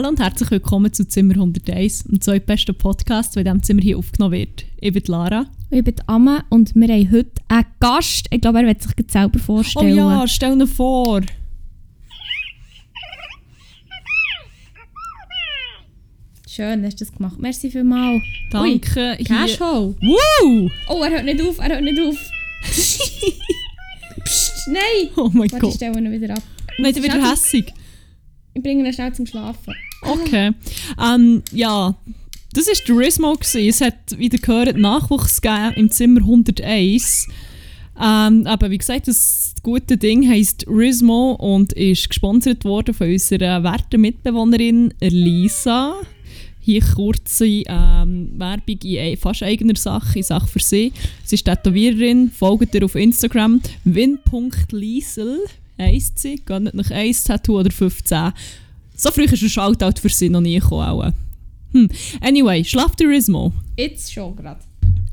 Hallo und herzlich willkommen zu Zimmer 101, dem zweitbesten Podcast, der in diesem Zimmer hier aufgenommen wird. Ich bin Lara. Ich bin Amme und wir haben heute einen Gast. Ich glaube, er wird sich jetzt selber Oh vorstellen. ja, stell dir vor. Schön, hast du das gemacht. Merci vielmals. Danke. Ui, Cashhole. Woo! Oh, er hört nicht auf, er hört nicht auf. Psst, nein! Oh mein Warte, ich Gott. stelle ihn wieder ab. Nein, wieder hässig. Ich bringe ihn schnell zum Schlafen. Okay. Ähm, ja, das war der Rismo. gewesen. Es hat, wie ihr gehört, Nachwuchs im Zimmer 101. Ähm, aber wie gesagt, das gute Ding heisst Rismo und ist gesponsert worden von unserer werten Mitbewohnerin Lisa. Hier kurze ähm, Werbung in fast eigener Sache, in Sache für sie. Sie ist Tätowiererin, folgt ihr auf Instagram. win.liesel heisst sie. Geht nicht nach 1 Tattoo oder 15. So früh ist ein Shoutout für sie noch nie gekommen. Hm. Anyway, schlaft der Rismo. Jetzt schon gerade.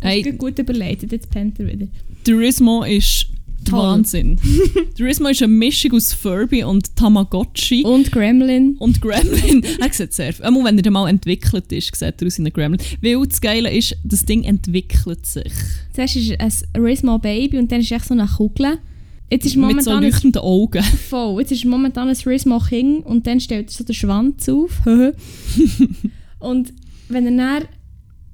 Hey. Gut überleitet, jetzt pennt er wieder. Der Rismo ist Toll. Wahnsinn. der Rismo ist eine Mischung aus Furby und Tamagotchi. Und Gremlin. Und Gremlin, er sieht sehr, einmal wenn er mal entwickelt ist, sieht er aus wie ein Gremlin. Weil das Geile ist, das Ding entwickelt sich. Zuerst ist es ein Rismo Baby und dann ist es echt so eine Kugel. Jetzt ist Mit so momentan leuchtenden Augen. Voll. Jetzt ist momentan ein Rismo King und dann stellt er so den Schwanz auf. und wenn er dann,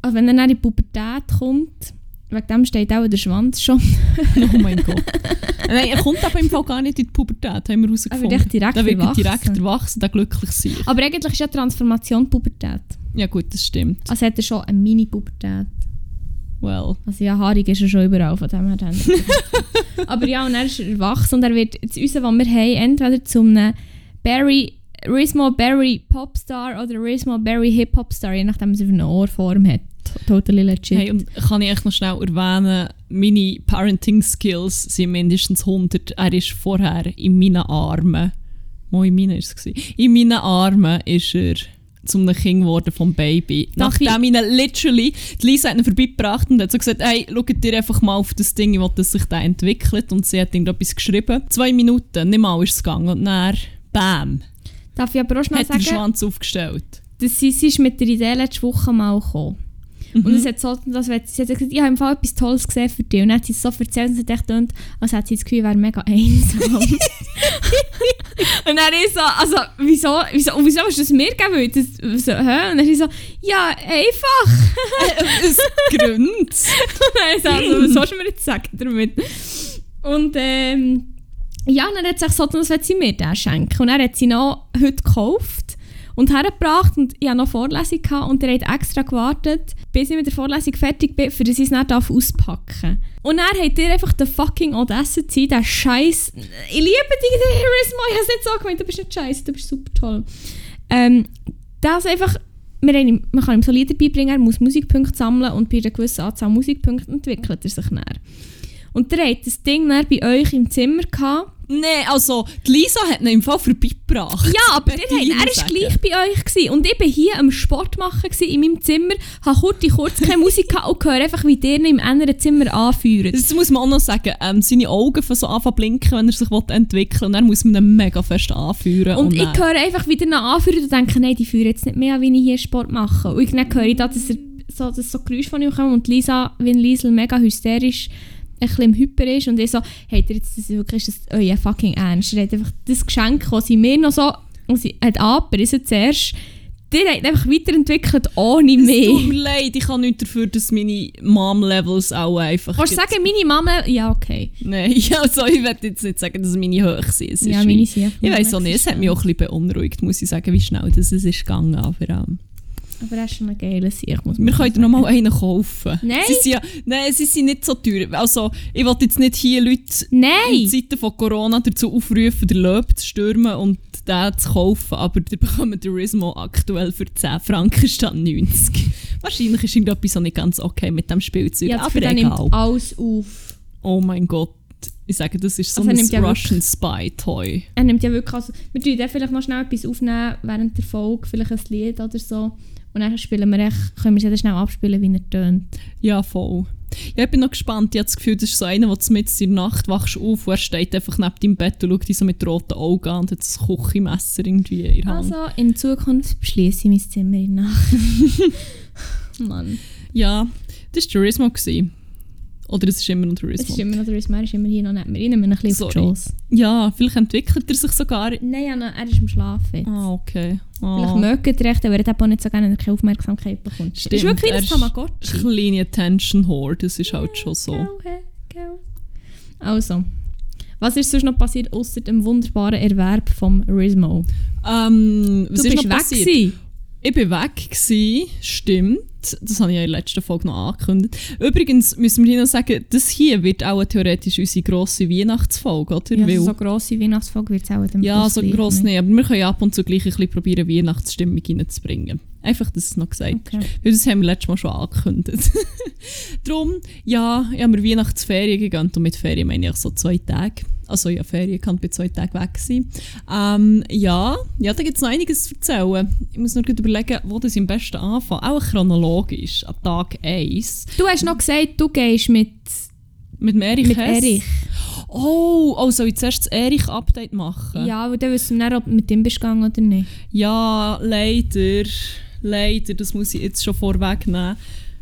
also wenn er dann in die Pubertät kommt, wegen dem steht auch der Schwanz schon. Oh mein Gott. Nein, er kommt aber im Fall gar nicht in die Pubertät, haben wir Er herausgefunden. wird echt direkt wird erwachsen. direkt erwachsen, der glücklich sein. Aber eigentlich ist ja Transformation Pubertät. Ja gut, das stimmt. Also hat er schon eine Mini-Pubertät. Well. Also ja, haarig ist er schon überall, von dem her. dann. Aber ja, und er ist erwachsen und er wird jetzt uns, was wir haben, entweder zum Barry, Rismo Barry Popstar oder Rismo Barry Hip-Hop-Star, je nachdem, was er für eine Ohrform hat. Totally legit. Hey, und kann ich echt noch schnell erwähnen, meine Parenting-Skills sind mindestens 100. Er ist vorher in meinen Armen. Mo, in meinen war es. In meinen Armen ist er zum Kind geworden vom Baby. Darf Nachdem ihn literally, die Lisa hat ihn vorbeigebracht und hat so gesagt, hey, schaut dir einfach mal auf das Ding, ich will, dass sich da entwickelt. Und sie hat ihm etwas geschrieben. Zwei Minuten, nicht mal ist es gegangen. Und dann, bam, Darf ich aber auch schnell hat er den sagen, Schwanz aufgestellt. dass sie, sie ist mit der Idee letzte Woche mal gekommen. Mhm. Und es hat so, dass, wenn- sie hat gesagt, ich habe im Fall etwas Tolles gesehen für dich. Und dann hat sie es so erzählt und es echt gedacht, als hätte sie das Gefühl, ich wäre mega einsam. und dann ist so, also, wieso, wieso, und wieso hast du das mir gegeben? Das, so, hä? Und dann ist sie so, ja, einfach. Es Gründe. Und dann ist sie also, was sollst du mir jetzt sagen damit? Und ähm, ja, dann hat sie sich so getan, als würde sie mir den schenken. Und dann hat sie noch heute gekauft und hergebracht und ich hatte noch Vorlesung gehabt und er hat extra gewartet, bis ich mit der Vorlesung fertig bin, für dass ich es nicht auspacken darf. Und dann hat ihr einfach den fucking Audacity, den Scheiß. Ich liebe dich, der Charisma, ich habe es nicht so gemeint, du bist nicht scheiße, du bist super toll. Ähm, das einfach, haben, man kann ihm so Lieder beibringen, er muss Musikpunkte sammeln und bei einer gewissen Anzahl Musikpunkte entwickelt er sich dann. Und der hat das Ding dann bei euch im Zimmer gehabt. Nein, also, die Lisa hat ihn im Fall vorbeigebracht. Ja, aber hat, ich er war gleich bei euch gewesen. und ich war hier am Sport machen gewesen, in meinem Zimmer, habe kurz, kurz keine Musik gehabt und höre einfach, wie der ihn im anderen Zimmer anführt. Das muss man auch noch sagen, ähm, seine Augen von so anfangen blinken, wenn er sich entwickeln will. Und dann muss man ihn mega fest anführen. Und ich dann- höre einfach wieder nach anführen und denke, nein, die führen jetzt nicht mehr an, wie ich hier Sport mache. Und dann höre ich da, dass, er so, dass so Geräusche von ihm kommen und Lisa, wie Liesel mega hysterisch ein bisschen im Hyper ist und ich so, hey, ihr jetzt das wirklich, ist das euer fucking Ernst? Ihr habt einfach das Geschenk, das sie mir noch so, und sie hat abgerissen zuerst, der hat einfach weiterentwickelt ohne Es tut mir leid, ich kann nichts dafür, dass meine Mom-Levels auch einfach... Kannst du sagen, meine Mama, ja okay. Nein, also ich werde jetzt nicht sagen, dass meine hoch sind. Ja, meine sind Ich weiß auch nicht nicht, es hat mich auch ein bisschen beunruhigt, muss ich sagen, wie schnell das es ist gegangen. Aber, ähm, Aber er ist schon ein geiler Sieg, muss wir noch mal einen kaufen. Nein. Sie sind, ja, nein, sie sind nicht so teuer. Also, ich will jetzt nicht hier Leute in Nein! Zeiten von Corona dazu aufrufen, den Löb zu stürmen und den zu kaufen, aber die bekommen den Rismo aktuell für 10 Franken statt 90. Wahrscheinlich ist irgendetwas auch nicht ganz okay mit dem Spielzeug, Ja, das aber er nimmt alles auf. Oh mein Gott. Ich sage, das ist so Also ein ja Russian Spy-Toy. Er nimmt ja wirklich, also, wir tun dann vielleicht noch schnell etwas aufnehmen während der Folge, vielleicht ein Lied oder so. Und dann spielen wir echt, können wir es schnell abspielen, wie er tönt. Ja, voll. Ja, ich bin noch gespannt. Ich habe das Gefühl, das ist so einer, der du mit in der Nacht wachst auf und er steht einfach neben deinem Bett und schaut dich so mit roten Augen an und hat das Küchenmesser irgendwie in der Hand. Also, in Zukunft beschließe ich mein Zimmer in der Nacht. Mann. Ja, das war gewesen. Oder es ist immer noch Es ist immer noch der Ismail, ist immer hier noch nicht mehr. Ich nehme ihn ein bisschen auf die Sorry. Ja, vielleicht entwickelt er sich sogar. Nein, er ist am Schlafen. jetzt. Ah, okay. Vielleicht Ah. mögt ihr recht, aber er hat auch nicht so gerne, wenn er keine Aufmerksamkeit bekommt. Stimmt, ist wirklich ein Tamagotchi. Kleine Attention Whore, das ist halt schon so. Hä, gell. Also, was ist sonst noch passiert, außer dem wunderbaren Erwerb vom Rismo? Ähm, was Du ist bist noch weg passiert? gewesen. Ich bin weg, gewesen, stimmt. Das habe ich ja in der letzten Folge noch angekündigt. Übrigens müssen wir hier noch sagen, das hier wird auch theoretisch unsere grosse Weihnachtsfolge, oder? Ja, Weil- so grosse Weihnachtsfolge wird es auch dem ja, so gross nicht. Aber wir können ab und zu gleich ein bisschen probieren, Weihnachtsstimmung reinzubringen. Einfach, dass es noch gesagt Okay. Weil das haben wir letztes Mal schon angekündigt. Darum, ja, ich habe mir Weihnachtsferien gegönnt und mit Ferien meine ich so zwei Tage. Also ja, Ferien kann bei zwei Tagen weg sein. Ähm, ja, ja, da gibt es noch einiges zu erzählen. Ich muss nur gut überlegen, wo das am besten anfangen. Auch chronologisch, an Tag 1. Du hast noch gesagt, du gehst mit, Mit Erich mit Hess. Erich. Oh, oh, soll ich zuerst das Erich-Update machen? Ja, aber dann wissen wir nicht, ob du mit ihm bist gegangen oder nicht. Ja, leider, leider, das muss ich jetzt schon vorwegnehmen,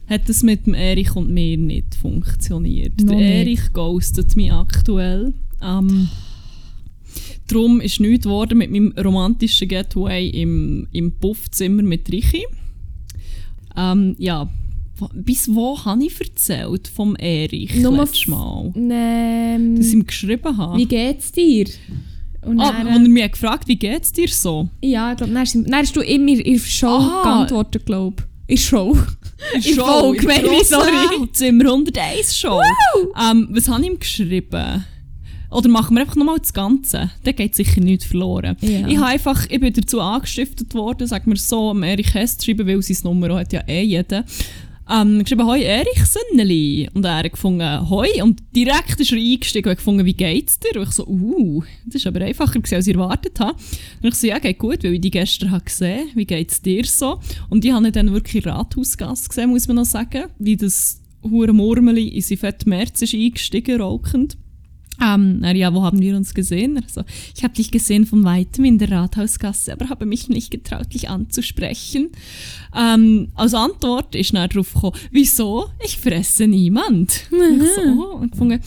hat das mit dem Erich und mir nicht funktioniert. Noch Der nicht. Erich ghostet mich aktuell. Ähm, Darum ist nichts geworden mit meinem romantischen Getaway im, im Puffzimmer mit Richi. Ähm, ja, bis wo habe ich erzählt vom Erich Nur letztes Mal? Ähm, Dass ich ihm geschrieben habe. wie geht's dir? Und Ah, dann, und er mich gefragt, wie geht's dir so? ja, ich glaube, dann, dann hast du immer in der Show Ah. geantwortet, glaube ich. In der Show. In In Folge, meine ich, sorry. Zimmer 101 schon. Ähm, was habe ich ihm geschrieben? Oder machen wir einfach nochmal das Ganze? Da geht sicher nichts verloren. Ja. Ich, habe einfach, ich bin dazu angestiftet worden, sag mir so, am Erich Hess zu schreiben, weil sein Nummer hat ja eh jeder. Ähm, geschrieben, hoi Erich Sönneli. Und er hat gefunden, hoi. Und direkt ist er eingestiegen und gefunden, wie geht's dir? Und ich so, uh, das ist aber einfacher gewesen, als ich erwartet habe. Und ich so, ja, geht gut, weil ich die gestern habe gesehen Wie geht's dir so? Und ich habe dann wirklich in Rathausgasse gesehen, muss man noch sagen. Wie das hure Murmeli in sein fetten März ist eingestiegen, rauchend. Ähm, na ja, wo haben wir uns gesehen? Also, ich habe dich gesehen von weitem in der Rathausgasse, aber habe mich nicht getraut, dich anzusprechen. Ähm, als Antwort ist dann darauf gekommen, wieso? Ich fresse niemand. Ich so, oh, und gefunden,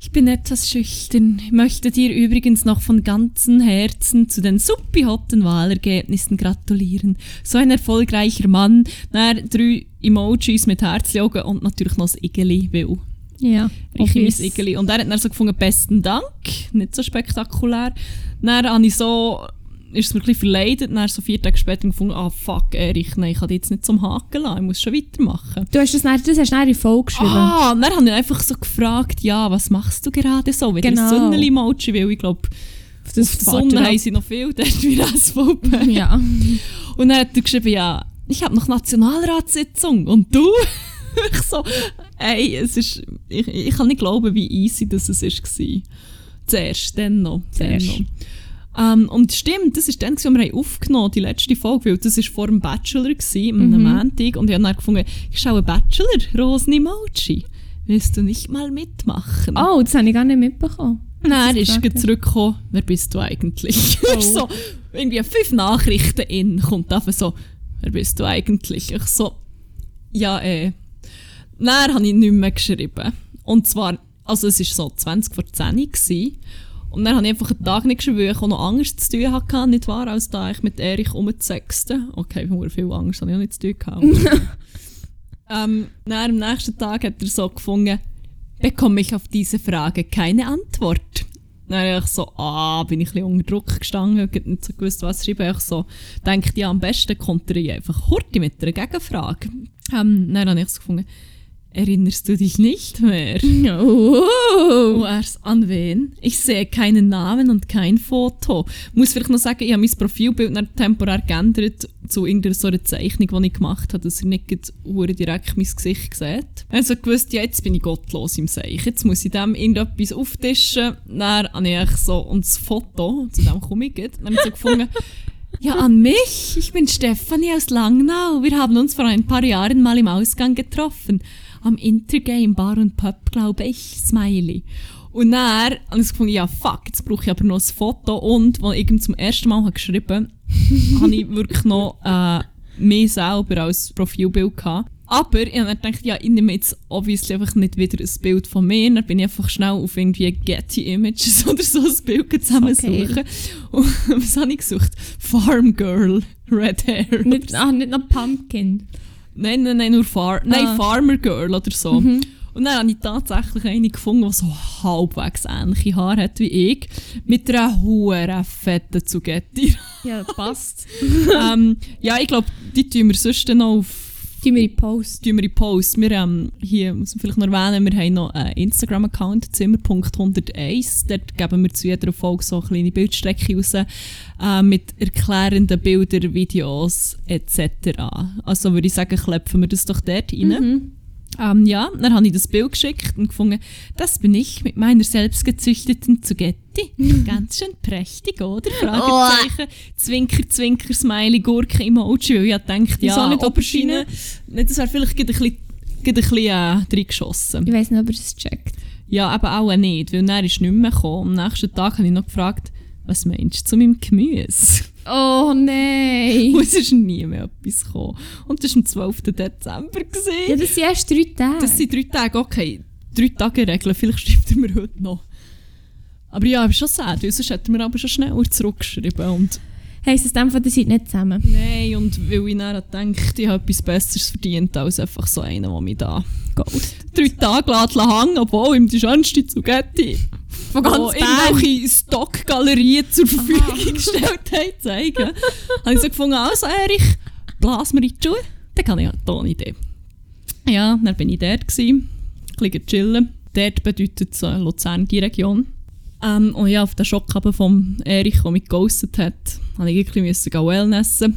ich bin etwas schüchtern. Ich möchte dir übrigens noch von ganzem Herzen zu den suppihotten Wahlergebnissen gratulieren. So ein erfolgreicher Mann. Dann drei Emojis mit Herzaugen und natürlich noch das Igeli, weil Ja. ich. Igeli. Und er hat dann so gefunden, besten Dank, nicht so spektakulär. Dann habe ich so, ist es mir ein bisschen verleidet, dann so vier Tage später gefunden, ah fuck Erich, nein, ich kann jetzt nicht zum Haken lassen, ich muss schon weitermachen. Du hast das, dann, das hast du dann in Folge geschrieben. Ah, und dann habe ich einfach so gefragt, ja, was machst du gerade so? Wieder Genau. ein Sonnenli-Emoji, weil ich glaube, auf der fährt Sonne er haben sie noch viel, dort wie SVP. Ja. Und dann hat er geschrieben, ja, ich habe noch Nationalratssitzung und du? ich so, ey, es ist, ich, ich kann nicht glauben, wie easy das es ist war. Zuerst, dann noch. Dann Zuerst. noch. Ähm, und stimmt, das ist dann, als wir haben aufgenommen die letzte Folge, weil das war vor dem Bachelor, gewesen, am Mhm. Montag, und ich habe dann gefunden, ich schaue Bachelor, Rosen Emoji. Willst du nicht mal mitmachen? Oh, das habe ich gar nicht mitbekommen. Nein, er ist zurückgekommen. Wer bist du eigentlich? Oh. so, irgendwie fünf Nachrichten in, kommt einfach so, wer bist du eigentlich? Ich so, ja, äh. Dann habe ich nicht mehr geschrieben. Und zwar, also es war so 20 vor 10 Uhr. Und dann habe ich einfach einen Tag nicht geschrieben, weil ich auch noch Angst zu tun hatte, nicht wahr, als da ich mit Erich umzusexten. Okay, ich habe viel Angst, habe ich auch nicht zu tun gehabt. ähm, dann am nächsten Tag hat er so gefunden, bekomme ich auf diese Frage keine Antwort. Dann habe ich so, ah, bin ich ein bisschen unter Druck gestanden, hab nicht so gewusst, was schreiben. Ich so, denke ja, am besten kontere ich einfach Horti mit einer Gegenfrage. Ähm, dann habe ich so gefunden, erinnerst du dich nicht mehr? Oh. So, an wen? Ich sehe keinen Namen und kein Foto. Muss vielleicht noch sagen, ich habe mein Profilbild dann temporär geändert zu irgendeiner so einer Zeichnung, die ich gemacht habe, dass er nicht direkt mein Gesicht sieht. Also gewusst, ja, jetzt bin ich gottlos im Seich. Jetzt muss ich dem irgendetwas auftischen. Dann habe ich so, und das Foto, zu dem komme ich gerade, dann habe ich so gefunden, ja, an mich. Ich bin Stefanie aus Langnau. Wir haben uns vor ein paar Jahren mal im Ausgang getroffen. Am Intergame Bar und Pub, glaube ich, Smiley. Und dann habe ich gefunden, ja fuck, jetzt brauche ich aber noch ein Foto. Und als ich ihm zum ersten Mal habe geschrieben habe, ich wirklich noch äh, mich selber als Profilbild gehabt. Aber ich habe gedacht, ja, ich nehme jetzt obviously einfach nicht wieder ein Bild von mir. Dann bin ich einfach schnell auf irgendwie Getty Images oder so ein Bild zusammensuchen. Okay. Und was habe ich gesucht? Farm Girl, Red Hair. Nicht, ach, nicht noch Pumpkin. Nein, nein, nein, nur Far nein, Ah. Farmer Girl oder so. Mhm. Und dann habe ich tatsächlich eine gefunden, die so halbwegs ähnliche Haare hat wie ich. Mit einer hohen fetten Zugetti. Ja, passt. ähm, ja, ich glaube, die tun wir sonst noch auf Die mir in Post. tun wir in Post. Wir ähm, hier muss man vielleicht noch erwähnen, wir haben noch einen Instagram-Account, zimmer.101. Dort geben wir zu jeder Folge so eine kleine Bildstrecke raus äh, mit erklärenden Bildern, Videos etc. Also würde ich sagen, klepfen wir das doch dort rein. Mhm. Ähm, ja, dann habe ich das Bild geschickt und gefunden, das bin ich mit meiner selbstgezüchteten Zugetti. Ganz schön prächtig, oder? Fragezeichen, Zwinker, Zwinker, Smiley, Gurke, Emoji, weil ich ja denkt, ja, nicht Aubergine, nee, das wäre vielleicht ein bisschen, ein bisschen äh, reingeschossen. Ich weiß nicht, ob er es checkt. Ja, aber auch nicht, weil dann ist nicht mehr gekommen. Am nächsten Tag habe ich noch gefragt, was meinst du zu meinem Gemüse? Oh nein! Und es ist nie mehr etwas gekommen. Und das war am 12. Dezember. Gewesen. Ja, das sind erst drei Tage. Das sind drei Tage, okay. Drei Tage Regeln, vielleicht schreibt er mir heute noch. Aber ja, ich bin schon sad, weil sonst hätte er mir aber schon schneller zurückgeschrieben. Und heisst es dann, ihr seid nicht zusammen? nein, und weil ich dann denke, ich habe etwas Besseres verdient als einfach so einer, der mich da drei Tage lässt hängen, obwohl ihm die schönste Zugetti Von wo irgendwelche Stockgalerien zur Verfügung gestellt haben, zeigen. habe ich so gefunden, also Erich, blas mir in die Schuhe, dann kann ich ja eine Idee. Ja, dann bin ich dort, gewesen, ein bisschen chillen. Dort bedeutet es äh, Luzern, die Region. Ähm, und ja, auf den Schock vom Erich, der mich geghostet hat, musste ich irgendwie müssen wellnessen.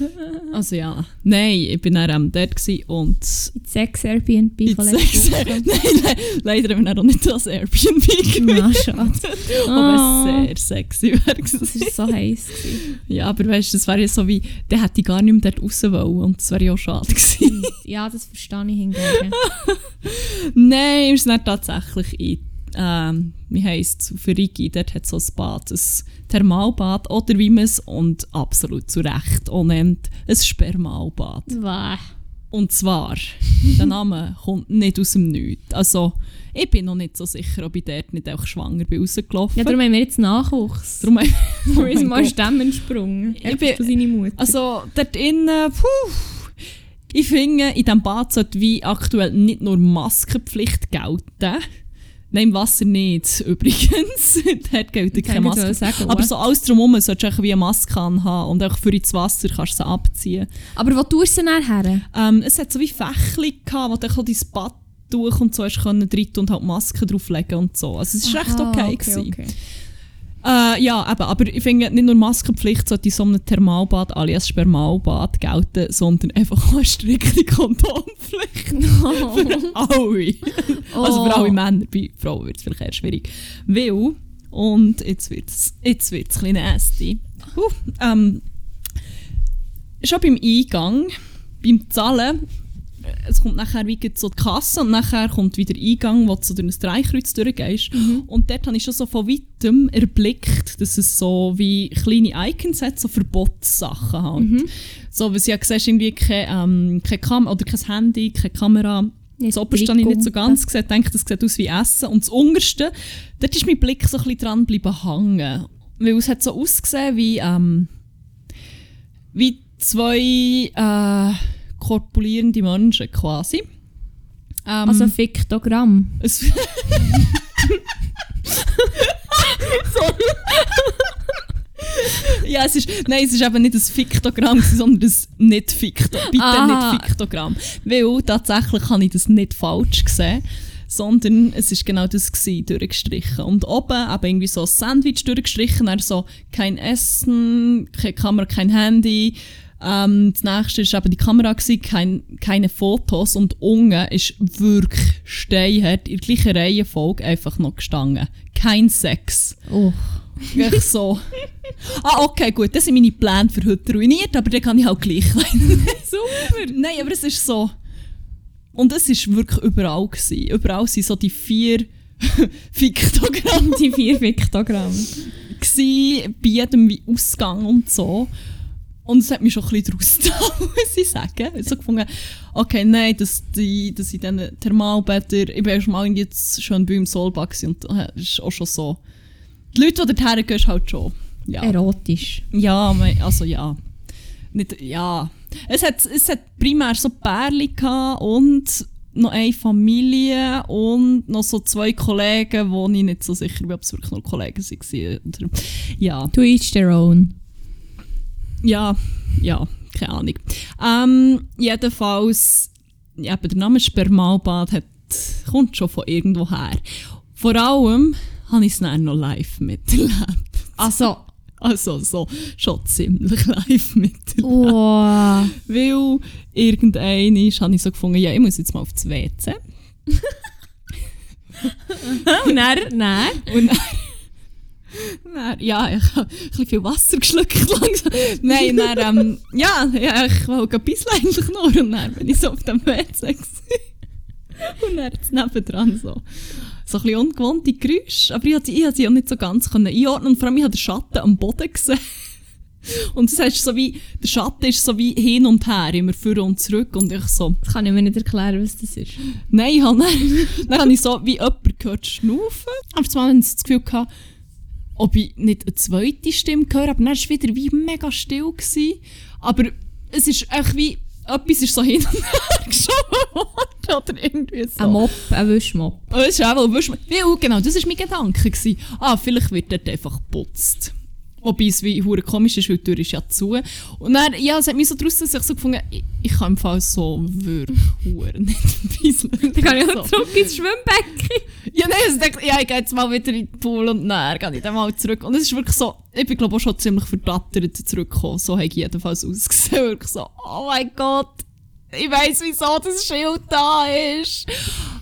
also ja, nein, ich bin dann ähm, dort gewesen und In Sex Airbnb in von Sex, letzter nein, nein, leider haben wir dann auch nicht das Airbnb Na, schade. Aber Oh. sehr sexy wäre Das gewesen. war so heiß. gewesen. Ja, aber weißt du, das wäre ja so wie, der hätte ich gar nicht mehr dort raus wollen und das wäre ja auch schade gewesen. Ja, das verstehe ich hingegen. Nein, wir sind dann tatsächlich in, ähm, wie heisst es, für Rigi, dort hat es so ein Bad, ein Thermalbad oder wie man es, und absolut zu Recht auch nennt, ein Spermalbad. Wow. Und zwar, der Name kommt nicht aus dem Nichts. Also, ich bin noch nicht so sicher, ob ich dort nicht auch schwanger bin rausgelaufen. Ja, darum haben wir jetzt Nachwuchs. Darum, Darum ist mein mal Gott. Stemmen entsprungen. Ich bin seine Mutter. Also dort innen, puh, ich finde, in diesem Bad sollte wie aktuell nicht nur Maskenpflicht gelten. Nein, im Wasser nicht, übrigens. dort gilt keine Maske. Sagen, Aber so alles drumherum solltest du wie eine Maske anhaben und auch für ins Wasser kannst du sie abziehen. Aber wo tust du sie dann her? Ähm, es hat so wie Fächli gehabt, wo du auch dein Bad durch und so hast können drin und halt Masken drauflegen und so. Also es war recht okay. okay, okay. Äh, ja, eben, aber ich finde nicht nur Maskenpflicht sollte in so einem Thermalbad alias Spermalbad gelten, sondern einfach auch eine strikte Kondompflicht. Für alle. Also für alle Männer, bei Frauen wird es vielleicht eher schwierig. Weil, und jetzt wird es jetzt wird's ein bisschen nasty. Uh, ähm, schon beim Eingang, beim Zahlen, es kommt nachher wie so die Kasse und nachher kommt wieder der Eingang, wo du so durch ein Dreikreuz durchgehst. Und dort habe ich schon so von weitem erblickt, dass es so wie kleine Icons hat, so Verbotssachen halt. So, was ja siehst, irgendwie kein, ähm, kein Kam oder kein Handy, keine Kamera. Nicht Das oberste habe ich nicht so ganz gesehen. Ich denke, das sieht aus wie Essen. Und das unterste, dort ist mein Blick so ein bisschen dran geblieben hängen. Weil es hat so ausgesehen wie, ähm, wie zwei äh, korpulierende Menschen quasi. Ähm, Also Fiktogramm. es ja, es ist, nein, es ist eben nicht ein Fiktogramm, sondern ein nicht-Fikto. Bitte Ah. nicht Fiktogramm. Weil tatsächlich habe ich das nicht falsch gesehen, sondern es ist genau das gewesen, durchgestrichen. Und oben eben irgendwie so ein Sandwich durchgestrichen, dann so kein Essen, keine Kamera, kein Handy. Ähm, das nächste war eben die Kamera, gewesen, kein, keine Fotos und unten ist wirklich steinhart in der gleichen Reihenfolge einfach noch gestanden. Kein Sex. Oh. Wirklich so. ah, okay, gut, das sind meine Pläne für heute ruiniert, aber dann kann ich halt gleich. Super! Nein, aber es ist so. Und es war wirklich überall. Gewesen. Überall waren so die vier Piktogramme Die vier Piktogramme. gewesen, bei jedem wie Ausgang und so. Und es hat mich schon ein bisschen draus getan, muss ich sagen. Ich so gefunden, okay, nein, dass, die, dass in diesen Thermalbädern, ich war erst mal jetzt schön bei im Solbach und das ist auch schon so. Die Leute, die dorthin gehen, halt schon. Ja, Erotisch. ja also ja. Nicht, ja. Es hat, es hat primär so Pärchen gehabt und noch eine Familie und noch so zwei Kollegen, wo ich nicht so sicher bin, ob es wirklich noch Kollegen waren. Oder, ja. To each their own. Ja, ja, keine Ahnung. Ähm, jedenfalls, eben der Name Spermalbad hat, kommt schon von irgendwo her. Vor allem habe ich es dann noch live miterlebt. Also, Also so, schon ziemlich live miterlebt. oh. Weil irgendein habe ich so gefunden, ja, ich muss jetzt mal auf das WC. Und dann, dann. Und dann, dann, ja, ich habe ein bisschen viel Wasser geschluckt langsam. Nein, dann, ähm, ja, ja, ich wollte ein bisschen eigentlich nur und dann bin ich so auf dem WC. Und dann jetzt nebendran so. So ein bisschen ungewohnte Geräusche. Aber ich konnte ich sie auch nicht so ganz können einordnen. Und vor allem, ich habe den Schatten am Boden gesehen. Und das heißt so wie, der Schatten ist so wie hin und her, immer vor und zurück. Und ich so, Das kann ich mir nicht erklären, was das ist. Nein, ich habe dann, dann habe ich so wie jemand gehört schnaufen. Aber zumal hatte ich das Gefühl, gehabt, ob ich nicht eine zweite Stimme höre, aber dann war es wieder wie mega still. Gewesen. Aber es ist echt wie, etwas ist so hin und her geschoben worden oder irgendwie so. Ein Mob, ein Wischmob. Es ist auch, weil, weil, genau, das war mein Gedanke. Gewesen. Ah, vielleicht wird dort einfach geputzt. Wobei es wie hure komisch ist, weil die Tür ist ja zu. Und dann, ja, es hat mich so draus, dass ich so gefunden ich, ich kann im Fall so wirklich hure nicht pieseln. Dann kann ich auch zurück ins Schwimmbecken. Ja, nein, also ich dachte, ja, ich gehe jetzt mal wieder in den Pool und dann gehe ich dann mal zurück. Und es ist wirklich so, ich bin glaube auch schon ziemlich verdattert zurückgekommen. So habe ich jedenfalls ausgesehen. Wirklich so, oh mein Gott, ich weiss, wieso das Schild da ist.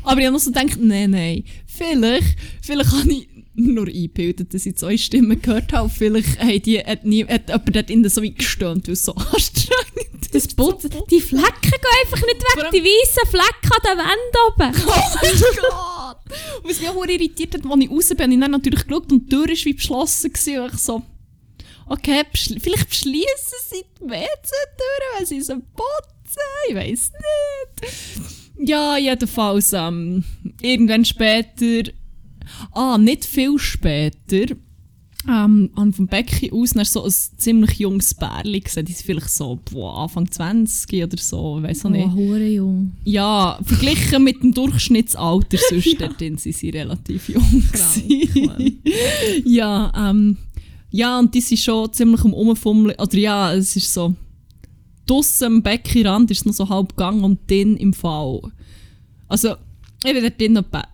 Aber ich habe noch so gedacht, nein, nein, vielleicht, vielleicht habe ich nur eingebildet, dass ich zwei Stimmen gehört habe. Vielleicht hat, die, hat, nie, hat jemand dort innen so wie gestöhnt, weil es so anstrengend Das Putzen. Die Flecken gehen einfach nicht weg. Die weißen Flecken an den Wänden oben. Oh mein Gott! Und was mich auch irritiert hat, als ich raus bin, habe ich dann natürlich geschaut und die Tür war wie beschlossen. Gewesen, und ich so, okay, beschli vielleicht beschließen sie die WC-Tür, wenn sie sie putzen. Ich weiß nicht. Ja, jedenfalls, ähm, irgendwann später, ah, nicht viel später, ähm, an vom Becken aus dann so ein ziemlich junges Bärli gesehen. Die sind vielleicht so boah, Anfang 20 oder so, ich weiß auch nicht. Oh, jung. Ja, verglichen mit dem Durchschnittsalter sonst dort drin sind sie relativ jung. Krank, ja, ähm, ja, und die sind schon ziemlich am Umfummeln. Oder ja, es ist so, draussen am Beckenrand ist es noch so halb gang und dann im Fall. Also, ich bin dort drin etwa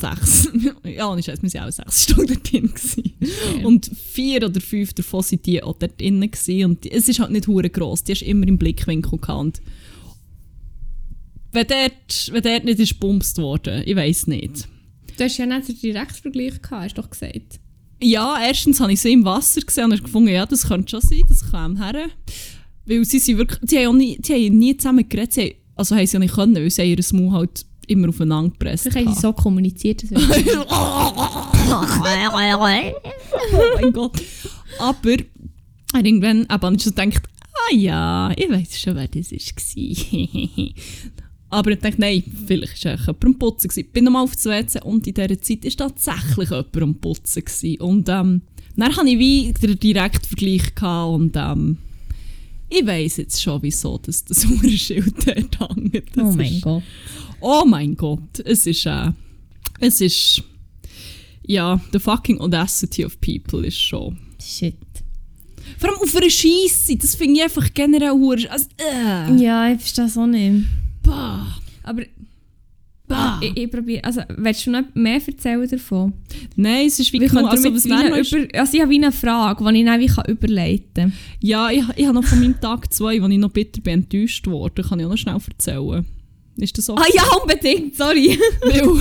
sechs, ja, ich weiß, wir waren auch sechs Stunden dort drin. gewesen. Und vier oder fünf davon sind die auch dort drin. gewesen. Und die, es ist halt nicht hure gross, die hast du immer im Blickwinkel gehabt. Wenn dort, wenn dort nicht ist worden, ich weiß nicht. Du hast ja nicht den Direktvergleich gehabt, hast du doch gesagt. Ja, erstens habe ich sie im Wasser gesehen und habe gefunden, ja, das könnte schon sein, das kam her. Weil sie sind wirklich, sie haben, nie, sie haben nie zusammen geredet, sie haben, also haben sie auch nicht können, weil sie ihr Maul halt immer aufeinander gepresst Vielleicht haben sie so kommuniziert. Dass oh mein Gott. Aber irgendwann eben, habe ich so gedacht, ah ja, ich weiß schon, wer das war. Aber ich dachte, nein, vielleicht war jemand am Putzen. Ich bin nochmal auf das WC und in dieser Zeit war tatsächlich jemand am Putzen. gewesen. Und ähm, dann hatte ich wie den Direktvergleich gehabt und ähm, ich weiss jetzt schon, wieso das, das Urschild dort hängt. Das oh mein Gott. Oh mein Gott, es ist, äh, es ist, ja, the fucking audacity of people ist schon. Shit. Vor allem auf einer Scheisse, das finde ich einfach generell hure, also, äh, Ja, ich verstehe das auch nicht. bah, Aber bah. ich, ich probiere. Also, willst du noch mehr erzählen davon? Nein, es ist wie genug, können also, was über, also ich habe wie eine Frage, die ich dann wie kann überleiten kann. ja, ich, ich habe noch von meinem Tag zwei, wo ich noch bitter bin, enttäuscht worden, kann ich auch noch schnell erzählen. Ist das so? Ah ja, unbedingt, sorry.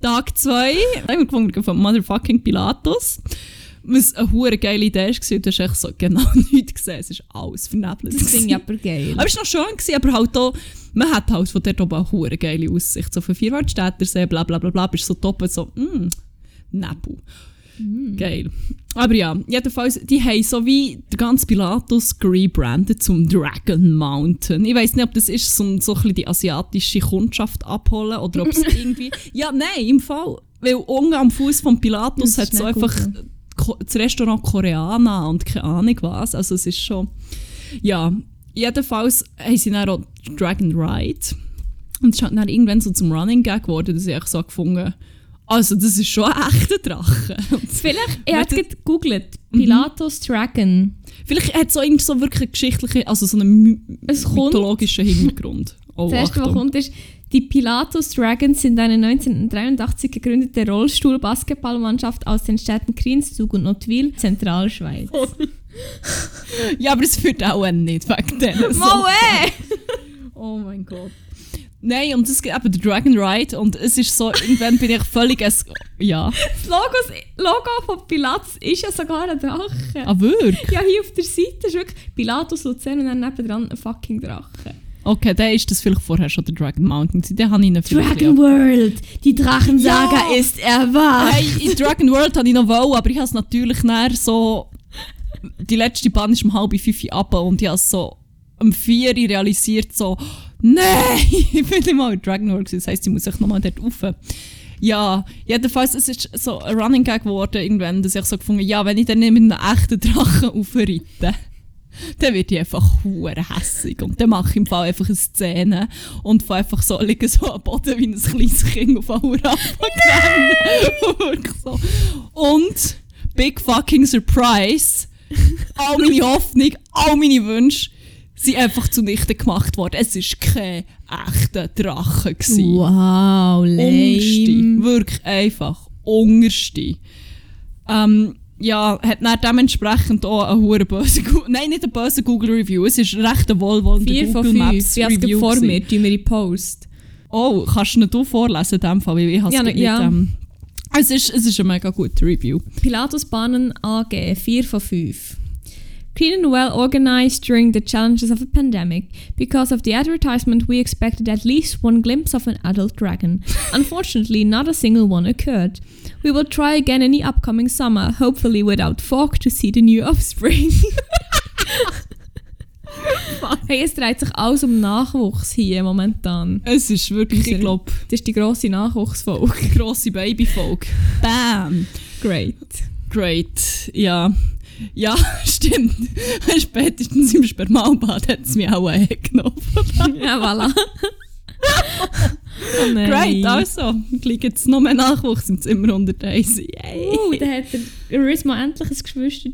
Tag 2 haben wir gefunden von Motherfucking Pilatus. was eine hure geile Idee war, du hast echt so genau nichts gesehen, es ist alles vernebelt. Das finde ich aber geil. Aber es war noch schön, gewesen, aber halt auch, man hat halt von dort oben eine hure geile Aussicht. So von Vierwaldstättersee, bla bla bla bla, bist so top und so, mm, Nebel. Geil. Aber ja, jedenfalls, die haben so wie der ganze Pilatus gerebrandet zum Dragon Mountain. Ich weiß nicht, ob das ist, um so ein bisschen die asiatische Kundschaft abholen oder ob es irgendwie... Ja, nein, im Fall. Weil unten am Fuß vom Pilatus hat so einfach das Restaurant Koreana und keine Ahnung was. Also es ist schon... Ja, jedenfalls haben sie dann auch Dragon Ride. Und es ist halt dann irgendwann so zum Running Gag geworden, dass ich so gefunden also das ist schon ein echter Drache. Vielleicht, ich habe gerade gegoogelt, Pilatus Dragon. Vielleicht hat es so, irgendwie so wirklich eine geschichtliche, also so einen Es mythologischen Hintergrund. Oh, Das erste, was kommt, ist, die Pilatus Dragons sind eine 1983 gegründete Rollstuhl-Basketballmannschaft aus den Städten Krienzug und Nottwil, Zentralschweiz. Ja, aber es führt auch nicht wegen so. Moe! Oh mein Gott. Nein, und es gibt eben der Dragon Ride und es ist so, irgendwann bin ich völlig... Es ja. Das Logos, Logo von Pilatus ist ja sogar ein Drache. Ah, wirklich? Ja, hier auf der Seite ist wirklich Pilatus Luzern und dann nebendran ein fucking Drache. Okay, dann ist das vielleicht vorher schon der Dragon Mountain. Den habe ich vielleicht... Dragon World, die Drachensaga Ja. ist erwacht. Hey, in Dragon World habe ich noch wollen, aber ich habe es natürlich näher so... Die letzte Bahn ist um halb fünf ab und ich habe es so um vier realisiert, so... Nein, ich bin nicht mal in Dragon World gewesen. Das heisst, ich muss echt nochmal dort rauf. Ja, jedenfalls, es ist so ein Running Gag geworden irgendwann, dass ich so gefunden ja, wenn ich dann nicht mit einem echten Drachen aufreite, dann werde ich einfach hure hässig und dann mache ich im Fall einfach eine Szene und fahre einfach so, liege so am Boden wie ein kleines Kind auf einer Wirklich so. Und, big fucking surprise, all meine Hoffnung, all meine Wünsche sind einfach zunichte gemacht worden. Es war kein echter Drache. gewesen. Wow, Unterste. lame. Wirklich einfach. Unterste. Ähm, ja, hat dann dementsprechend auch eine hure böse Gu- Nein, nicht eine böse Google Review. Es ist recht ein wohlwollender 4 von Google 5. Maps Ich habe es Review. vor mir, tun wir in Post. Oh, kannst du ihn du vorlesen in dem Fall? Weil ich habe Ja, es nicht. ja. Ähm, es, ist, es ist ein mega guter Review. Pilatus Bahnen AG, 4 von 5. Clean and well organized during the challenges of a pandemic. Because of the advertisement, we expected at least one glimpse of an adult dragon. Unfortunately, not a single one occurred. We will try again in the upcoming summer, hopefully without fog to see the new offspring. hey, es dreht sich alles um Nachwuchs hier momentan. Es ist wirklich, ich glaube, Das ist die grosse Nachwuchsfolge. grosse Babyfolge. Bam! Great. Great, ja. Ja, stimmt. Spätestens im Spermalbad hat es mich auch weggenommen. ja, voilà. oh. Great, also, liegt jetzt noch mehr Nachwuchs im Zimmer unter Daisy. Yay! Uh, da hat der Risma endlich ein Geschwister.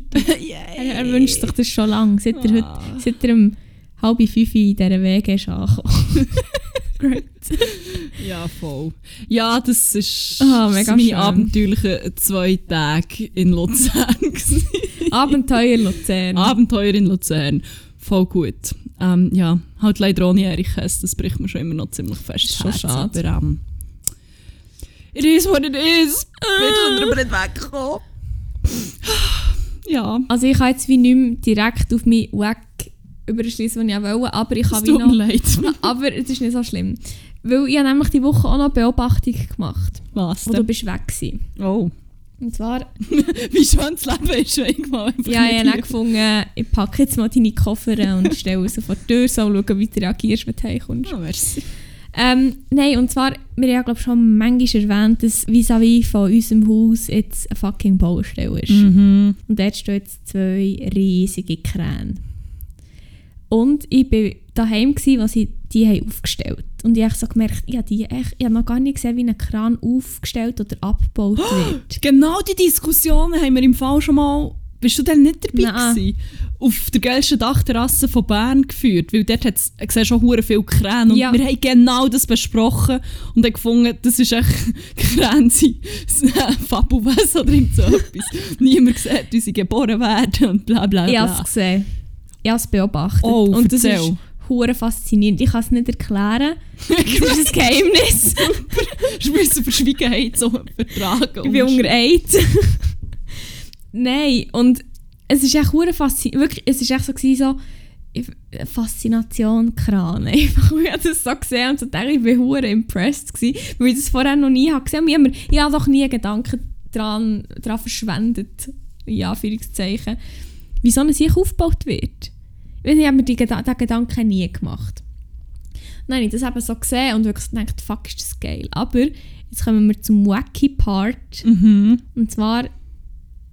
Er, er wünscht sich das schon lange, seit er, Ah. heute, seit er um halb fünf in dieser Wege ist angekommen. Great. Ja, voll. Ja, das ist Ah, mega schön. abenteuerlichen zwei Tage in Luzern. Abenteuer Luzern. Abenteuer in Luzern. Voll gut. Ähm, ja, halt leider ohne Erich Hess, das bricht mir schon immer noch ziemlich fest. Schon Herz, schade. Aber, ähm, it is what it is. Bin schon drüber nicht weggekommen. Ja, Also ich kann jetzt wie nicht mehr direkt auf mich weg überschließen, was ich auch wollte, aber ich habe wie noch... leid. Aber es ist nicht so schlimm. Weil ich habe nämlich die Woche auch noch Beobachtung gemacht, Was wo du denn? bist weg gewesen. Oh, Und zwar, wie schön das Leben ist, mal einfach ja, ich habe dann gefunden, ich packe jetzt mal deine Koffer und stelle sie vor die Tür, so schauen, wie du reagierst, wenn du heimkommst. Oh, merci. Ähm, nein, und zwar, wir haben ja glaube schon manchmal erwähnt, dass vis-à-vis von unserem Haus jetzt eine fucking Baustelle ist. Mhm. Und dort stehen jetzt zwei riesige Kräne. Und ich war daheim, gewesen, als sie die haben aufgestellt Und ich habe so gemerkt, ich habe, die echt, ich habe noch gar nicht gesehen, wie ein Kran aufgestellt oder abgebaut wird. Genau die Diskussionen haben wir im Fall schon mal. Bist du denn nicht dabei Nein. gewesen? Auf der geilsten Dachterrasse von Bern geführt, weil dort hat's, ich sehe schon hure viel Kräne und Ja. wir haben genau das besprochen und haben gefunden, das ist echt Kräne sind Fabulous oder irgend so etwas. Niemand sieht, wie sie geboren werden und bla bla Ich bla. habe es gesehen. Ich habe es beobachtet. Oh, Und das erzähl. ist hure faszinierend. Ich kann es nicht erklären. Das ist ein Geheimnis. Ich muss Verschwiegenheit so vertragen. Ich bin unter Eid. Nein, und es ist echt hure faszinierend. Wirklich, es ist echt so, gewesen, so Faszination Kran. Einfach, ich habe das so gesehen und so dachte, ich war hure impressed gewesen, weil ich das vorher noch nie habe gesehen. Habe, mir, ich habe doch nie Gedanken daran, daran verschwendet, in Anführungszeichen, wie so ein Sieg aufgebaut wird. Ich habe mir die Geda den Gedanken nie gemacht. Habe ich das eben so gesehen und wirklich gedacht, fuck, ist das geil. Aber jetzt kommen wir zum wacky Part. Mhm. Und zwar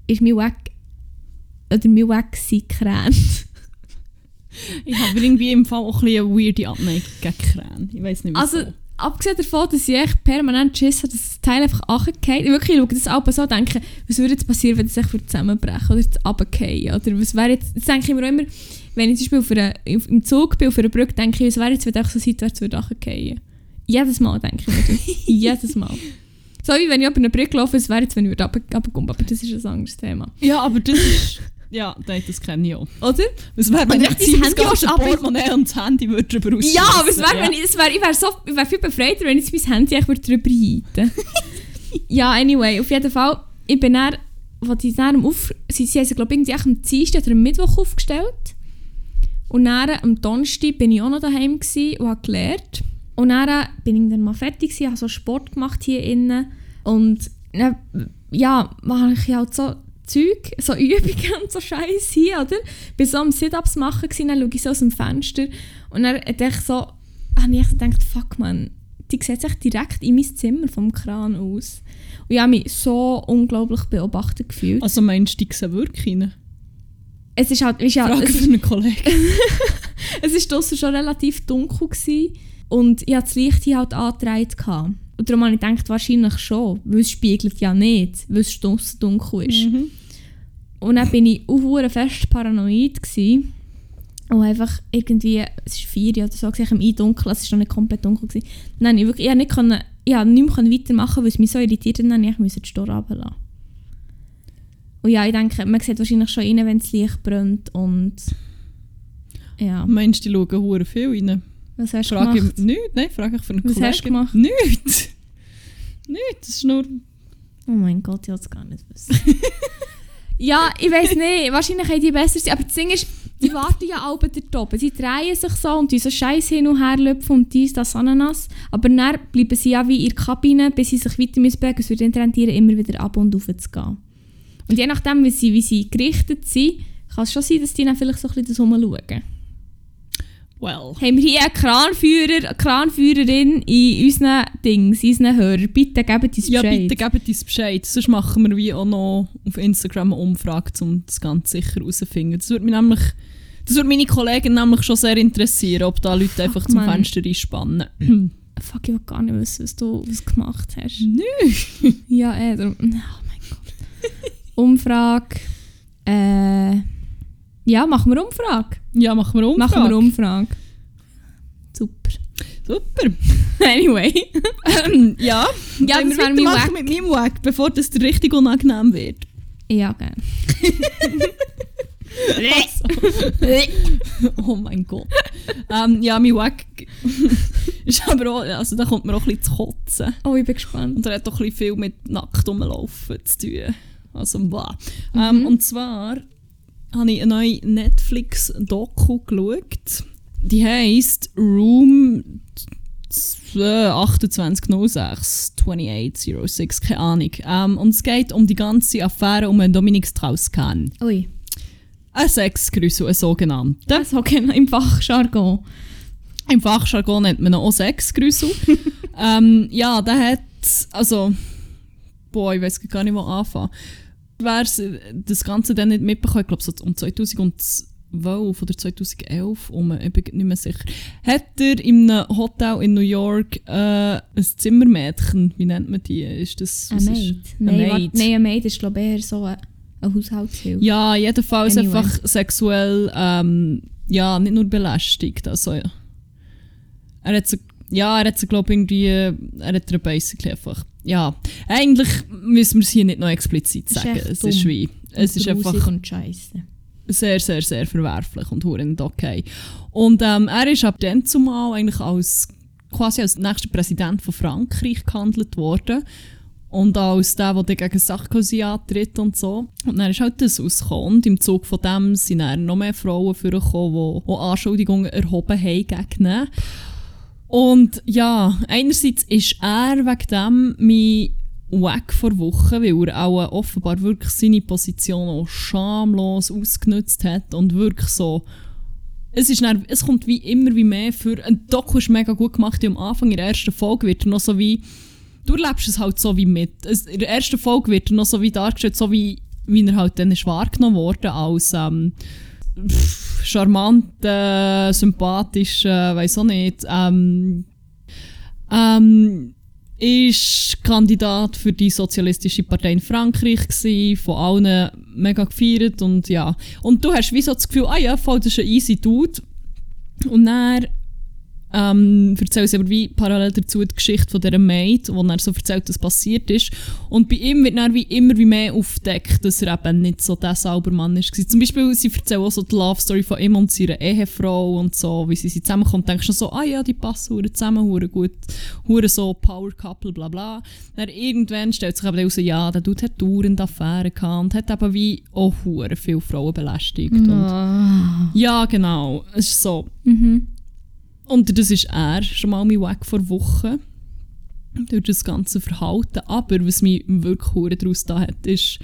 ist mein Wack oder mein Wack sein Krähen. Ich habe irgendwie im Fall auch ein bisschen eine weirde Abneigung gegen Krähen. Ich weiß nicht wieso. Also, abgesehen davon, dass ich echt permanent Schiss habe, dass das Teil einfach runterfällt. Ich wirklich schaue das ab so und denke, was würde jetzt passieren, wenn es sich zusammenbrechen oder runterfallen? Oder was wäre jetzt, jetzt denke ich mir auch immer, wenn ich zum Beispiel auf einer, auf, im Zug bin, auf einer Brücke, denke ich, was wäre jetzt, wenn ich so seitwärts würde runterfallen? Jedes Mal denke ich mir das. Jedes Mal. So wie wenn ich auf einer Brücke laufe, was wäre jetzt, wenn ich würde runter- runterkommen? Aber das ist ein anderes Thema. ja, aber das ist... Ja, nein, das kenne ich auch. Oder? Was wäre, wenn Wenn ich dein das Handy ab- Portemonnaie und das Handy würde drüber rausschiessen? Ja, es wäre, Ja. wenn ich, es wär, ich wäre so, ich wär viel befreiter, wenn ich jetzt mein Handy drüber halten Ja, anyway, auf jeden Fall, ich bin dann, wo die dann am auf, sie, sie haben sie, glaube ich, am Dienstag oder am Mittwoch aufgestellt. Und dann am Donnerstag bin ich auch noch daheim und habe gelernt. Und dann bin ich dann mal fertig gsi, habe so Sport gemacht hier innen. Und dann, ja, mache ich halt so Zeug, so Übungen und so Scheiß hier, oder? Bin so am Sit-Ups machen gsi, dann schaue ich so aus dem Fenster und dann dachte ich so, habe ich gedacht, fuck man, die sieht sich direkt in mein Zimmer vom Kran aus. Und ich habe mich so unglaublich beobachtet gefühlt. Also meinst du, die sehen wirklich rein? Es ist halt, weisst du, Frage es, für einen Kollegen. es ist draussen schon relativ dunkel gewesen, und ich hatte das Licht hier halt angetragen. Und darum habe ich gedacht, wahrscheinlich schon, weil es spiegelt ja nicht, weil es draussen dunkel ist. Mhm. Und dann bin ich auch fest paranoid gewesen. Und einfach irgendwie, es ist vier oder so, gewesen, im Eindunkeln, es war noch nicht komplett dunkel. Gewesen. Dann ich wirklich, ich nicht, können, ich habe nicht mehr weitermachen weil es mich so irritiert hat, dann musste ich die Store runterlassen. Und ja, ich denke, man sieht wahrscheinlich schon rein, wenn das Licht brennt und... Ja, Meinst du, die schauen hure viel rein? was hast du Frage gemacht? ich nicht, nein, frage ich für einen Was Kollegen. hast du gemacht? Nichts. Nichts, das ist nur... Oh mein Gott, ich will es gar nicht wissen. ja, ich weiß nicht. Wahrscheinlich haben die besser sein. Aber das Ding ist, die warten ja alle dort oben. Sie drehen sich so und diese Scheiß hin und her lüpfen und dies, das, Ananas. Aber dann bleiben sie ja wie in der Kabine, bis sie sich weiter müssen bewegen. Es wird dann rentieren, immer wieder ab und auf zu gehen. Und je nachdem, wie sie, wie sie gerichtet sind, kann es schon sein, dass die dann vielleicht so ein bisschen das. Well. Haben wir hier einen Kranführer, eine Kranführerin in unseren Dings, in unseren Hörern? Bitte gebt uns Ja, Bescheid. bitte gebt uns Bescheid. Sonst machen wir wie auch noch auf Instagram eine Umfrage, um das ganz sicher herauszufinden. Das würde mich nämlich... Das würde meine Kollegen nämlich schon sehr interessieren, ob da Leute einfach zum Mann. Fenster einspannen. Fuck, ich will gar nicht wissen, was du was gemacht hast. Nö. Ja, eh, darum. Oh mein Gott. Umfrage. Äh, ja, machen wir Umfrage. Ja, machen wir Umfrage. Machen wir Umfrage. Super. Super. Anyway. Ähm, ja. Ja, Wollen das wir wäre mein Wack. mit meinem Wack, bevor das richtig unangenehm wird. Ja, gerne. Oh mein Gott. ähm, ja, mein Wack ist aber auch, also da kommt mir auch ein bisschen zu kotzen. oh, ich bin gespannt. Und er hat auch ein bisschen viel mit nackt rumlaufen zu tun. Also, blah. Ähm, und zwar habe ich eine neue Netflix-Doku geschaut. Die heisst Room 2806, 2806, keine Ahnung. Ähm, und es geht um die ganze Affäre um den Dominik Strauss-Kahn. Ui. Ein Sexgrüssel, ein sogenannter. Das okay, im Fachjargon. Im Fachjargon nennt man ihn auch Sexgrüssel. ähm, ja, der hat, also, boah, ich weiß gar nicht, wo anfangen. Wer das Ganze dann nicht mitbekommen, ich glaube so um 2012 oder 2011, um, ich bin nicht mehr sicher, hat er in einem Hotel in New York äh, ein Zimmermädchen, wie nennt man die? Ist das, Ein was Maid. ist- Nein, Eine Maid. nein, ein Maid ist glaube ich eher so eine, eine Haushältshilfe. Ja, jedenfalls Anyway. einfach sexuell, ähm, ja, nicht nur belästigt. Also, ja. Er hat sie, ja, er hat sie, glaube irgendwie, er hat basically einfach, ja, eigentlich müssen wir es hier nicht noch explizit ist sagen. echt es ist wie, es ist einfach und scheiße. sehr, sehr, sehr verwerflich und hure nicht okay. Und ähm, er ist ab dann zumal eigentlich als quasi als nächster Präsident von Frankreich gehandelt worden. Und auch als der, der gegen Sarkozy antritt und so. Und dann ist halt das rausgekommen. Und im Zug von dem sind dann noch mehr Frauen vorgekommen, die, die Anschuldigungen erhoben haben gegen ihn. Und ja, einerseits ist er wegen dem mein Wack vor Wochen, weil er auch offenbar wirklich seine Position auch schamlos ausgenutzt hat und wirklich so es, ist dann, es kommt wie immer wie mehr für. Ein Doku ist mega gut gemacht. Am Anfang in der ersten Folge wird er noch so wie. Du erlebst es halt so wie mit. Es, in der ersten Folge wird er noch so wie dargestellt, so wie, wie er halt dann ist wahrgenommen worden als ähm, pff, charmanter, sympathischer, weiß auch nicht. Ähm, ähm, ist Kandidat für die Sozialistische Partei in Frankreich gewesen, von allen mega gefeiert und ja. Und du hast wie so das Gefühl, ah ja, voll, das ist ein easy Dude. Und dann ähm, erzählen sie aber wie parallel dazu die Geschichte von dieser Maid, wo er so erzählt, was passiert ist. Und bei ihm wird dann wie immer wie mehr aufgedeckt, dass er eben nicht so der Saubermann ist. Zum Beispiel, sie erzählen auch so die Love Story von ihm und seiner Ehefrau und so, wie sie, sie zusammenkommen. denkst du so, ah ja, die passen hure zusammen, hure gut, hure so Power Couple, bla bla. Dann irgendwann stellt sich aber raus, ja, der Dude hat dauernd Affären gehabt und hat eben wie auch hure viele Frauen belästigt. Und Ah. ja, genau. Es ist so. Mhm. Und das ist er, schon mal mein Weg vor Wochen. Durch das ganze Verhalten. Aber was mich wirklich daraus da hat, ist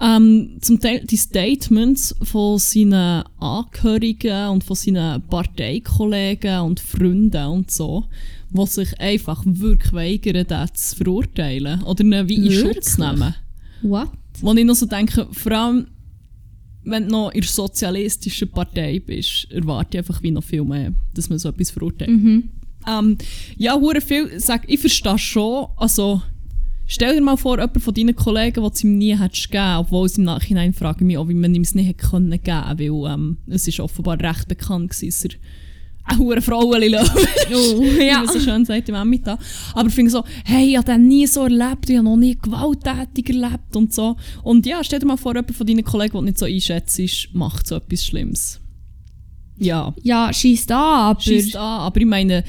ähm, zum Teil die Statements von seinen Angehörigen und von seinen Parteikollegen und Freunden und so, die sich einfach wirklich weigern, das zu verurteilen oder ihn wie in Schutz Wirklich? nehmen. What? Wo ich noch so denke, vor allem, wenn du noch in der sozialistischen Partei bist, erwarte ich einfach wie noch viel mehr, dass man so etwas verurteilt. Mhm. Ähm, ja, hure viel, sag, ich verstehe schon, also stell dir mal vor, jemand von deinen Kollegen, der es ihm nie hättest gegeben, obwohl es im Nachhinein frage ich mich auch, wie man ihm es nicht hätte können geben, weil ähm, es ist offenbar recht bekannt gewesen, dass er eine hure Frauenli Oh, wie ja. man so schön sagt im Emmental. Aber ich finde so, hey, ich habe den nie so erlebt, ich habe noch nie gewalttätig erlebt und so. Und ja, stell dir mal vor, jemand von deinen Kollegen, der nicht so einschätzt, macht so etwas Schlimmes. Ja, Ja, schießt an, aber... schießt an, aber ich meine,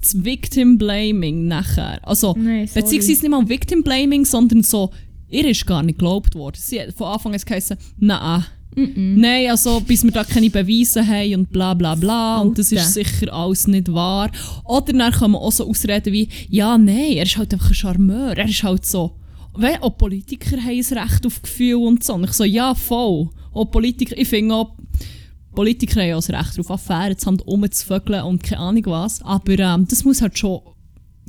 das Victim Blaming nachher, also, Nein, beziehungsweise nicht mal Victim Blaming, sondern so, ihr ist gar nicht geglaubt worden. Sie hat von Anfang an geheißen, nein, Mhm. Nein, also bis wir da keine Beweise haben und bla bla bla und das Alter. ist sicher alles nicht wahr. Oder dann kann man auch so ausreden wie, ja nein, er ist halt einfach ein Charmeur, er ist halt so, weil auch Politiker haben ein Recht auf Gefühl und so. Und ich so, ja voll, auch Politiker, ich finde auch, Politiker haben auch ein Recht darauf, Affären zu haben, umzuvögeln und keine Ahnung was, aber ähm, das muss halt schon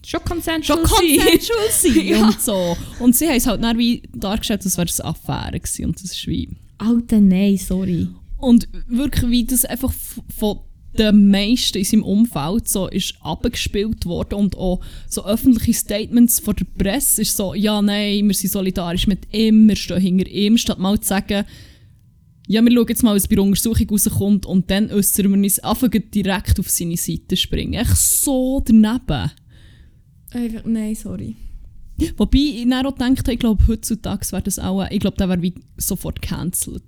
Schon consensual schon sein. consensual sein Ja. und so. Und sie haben es halt dann wie dargestellt, als wäre es eine Affäre gewesen und das ist wie... Alter, nein, sorry. Und wirklich, wie das einfach von den meisten in seinem Umfeld so ist abgespielt worden und auch so öffentliche Statements von der Presse ist so, ja, nein, wir sind solidarisch mit ihm, wir stehen hinter ihm, statt mal zu sagen, ja, wir schauen jetzt mal, was bei der Untersuchung rauskommt und dann äußern wir uns einfach direkt auf seine Seite springen. Echt so daneben. Einfach, nein, sorry. Wobei ich dann auch gedacht habe, ich glaube, heutzutage wäre das auch, ich glaube, der wäre wie sofort cancelled.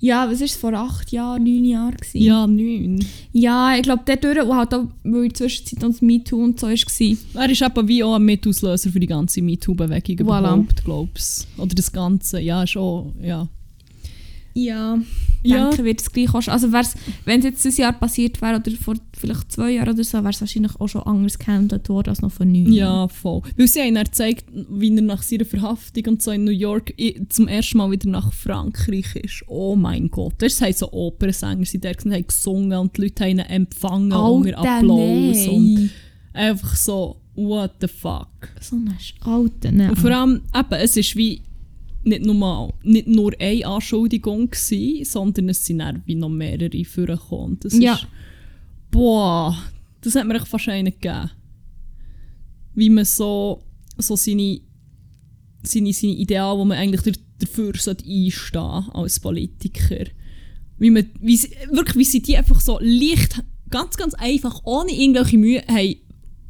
Ja, was war es vor acht Jahren, neun Jahren? Gewesen? Ja, neun. Ja, ich glaube, der durch, und halt auch, weil in der Zwischenzeit uns MeToo und so war. Er ist eben wie auch ein Mitauslöser für die ganze MeToo-Bewegung Voilà. überhaupt, glaubst Oder das Ganze, ja, schon, ja. Ja, Ja. denke, wird es gleich auch schon. Also wenn es jetzt dieses Jahr passiert wäre oder vor vielleicht zwei Jahren oder so, wäre es wahrscheinlich auch schon anders gehandelt worden als noch vor neun Jahren. Ja, voll. Weil sie haben gezeigt, wie er nach seiner Verhaftung und so in New York zum ersten Mal wieder nach Frankreich ist. Oh mein Gott. Das haben so Opernsänger, sie dort haben gesungen und die Leute haben ihn empfangen Alter, Applaus. Und einfach so, what the fuck. So ein Alter, nein. Und vor allem, eben, es ist wie nicht nur, nicht nur eine Anschuldigung gewesen, sondern es sind dann wie noch mehrere vorgekommen. Das Ja. ist, boah, das hat mir echt einen gegeben. Wie man so, so seine, seine, seine Ideale, wo man eigentlich dafür sollte einstehen als Politiker. Wie man, wie sie, wirklich, wie sie die einfach so leicht, ganz, ganz einfach, ohne irgendwelche Mühe, haben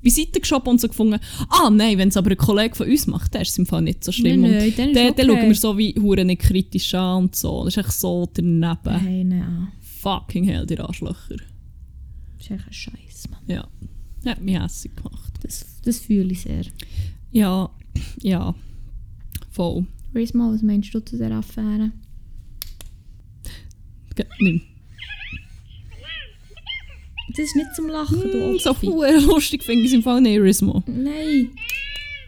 beiseite geschoben und so gefunden, ah nein, wenn es aber ein Kollege von uns macht, der ist es im Fall nicht so schlimm. Nein, nein, und dann den, okay. den schauen wir so wie hure nicht kritisch an und so. Das ist echt so daneben. Nein, nein. Fucking hell, die Arschlöcher. Das ist echt ein Scheiß, Mann. Ja. Hat mich hässlich gemacht. Das, das fühle ich sehr. Ja, ja. voll. Rismo, was meinst du zu dieser Affäre? Nimm. Das ist nicht zum Lachen, du Mm, so hure lustig finde ich es im Fall nicht, Rismo. Nein.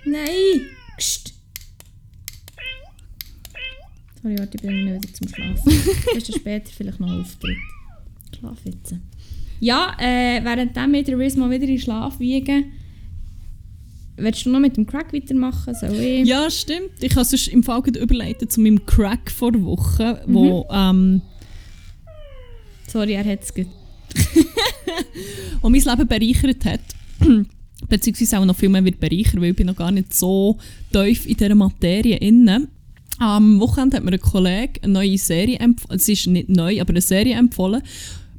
Nein. Psst. Sorry, warte, ich bringe ihn wieder zum Schlafen. Das ist später vielleicht noch Auftritt. Schlaf jetzt. Ja, äh, während wir den Rismo wieder in Schlaf wiegen, willst du noch mit dem Crack weitermachen? Soll ich? Ja, stimmt. Ich habe es im Fall überleitet zu meinem Crack vor der Woche, wo, ähm, Sorry, er hat es gut. wo mein Leben bereichert hat. Beziehungsweise auch noch viel mehr wird bereichern, weil ich bin noch gar nicht so tief in dieser Materie inne. Am Wochenende hat mir ein Kollege eine neue Serie empfohlen. Es ist nicht neu, aber eine Serie empfohlen.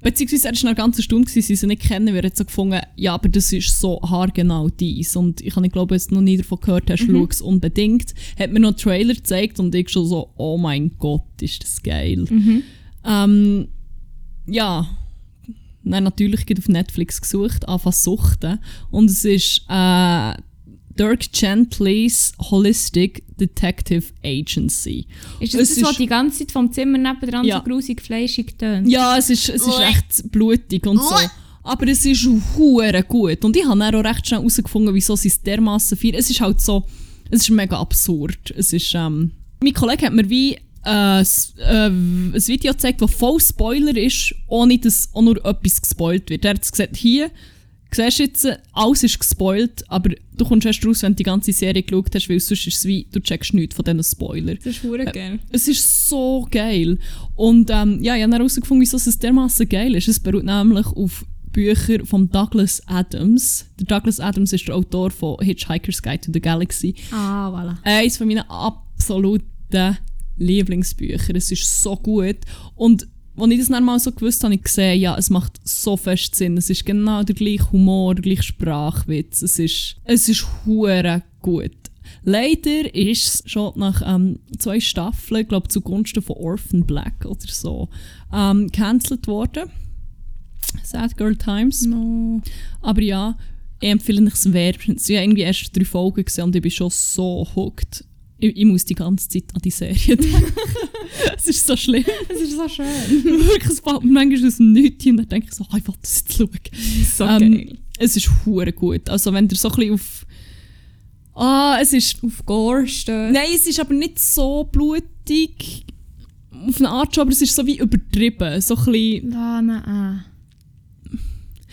Beziehungsweise er war noch Stunde, gewesen, sie sie nicht kennen. Wir haben so gefunden, ja, aber das ist so haargenau dies. Und ich habe glaube, du noch nie davon gehört hast, schau es unbedingt. Hat mir noch einen Trailer gezeigt und ich schon so, oh mein Gott, ist das geil. Ähm, ja, dann natürlich auf Netflix gesucht, anfangen suchten. Und es ist äh, Dirk Gentlys Holistic Detective Agency. Ist das Es das, was die ganze Zeit vom Zimmer nebenan Ja. so grusig fleischig tönt? Ja, es ist, es ist Uäh. recht blutig und so. Aber es ist hure gut. Und ich habe dann auch recht schnell herausgefunden, wieso sie es dermassen feiern. Es ist halt so, es ist mega absurd. Es ist, ähm, mein Kollege hat mir wie äh, äh, ein Video gezeigt, das voll Spoiler ist, ohne dass auch nur etwas gespoilt wird. Er hat gesagt, hier, siehst du jetzt, äh, alles ist gespoilt, aber du kommst erst raus, wenn du die ganze Serie geschaut hast, weil sonst ist es wie, du checkst nichts von diesen Spoilern. Das ist hure geil. Es ist so geil. Und ähm, ja, ich habe herausgefunden, wieso es dermaßen geil ist. Es beruht nämlich auf Büchern von Douglas Adams. Der Douglas Adams ist der Autor von Hitchhiker's Guide to the Galaxy. Ah, voilà. Eines von meinen absoluten Lieblingsbücher. Es ist so gut. Und als ich das dann mal so gewusst habe, habe ich gesehen, ja, es macht so fest Sinn. Es ist genau der gleiche Humor, der gleiche Sprachwitz. Es ist, es ist hure gut. Leider ist es schon nach ähm, zwei Staffeln, ich glaube zugunsten von Orphan Black oder so, ähm, cancelled worden. Sad Girl Times. No. Aber ja, ich empfehle es wärmstens. Ich habe irgendwie erst drei Folgen gesehen und ich bin schon so hooked. Ich, ich muss die ganze Zeit an die Serie denken. es ist so schlimm. Das ist so schön. Wirklich, es fällt mir manchmal aus dem Nichts und dann denke ich so, oh, ich will das jetzt schauen. So Ähm, geil. Es ist hure gut. Also wenn ihr so ein bisschen auf... Ah, es ist... Auf Gore stehen. Nein, es ist aber nicht so blutig. Auf eine Art schon, aber es ist so wie übertrieben. So ein bisschen... Ah, nein.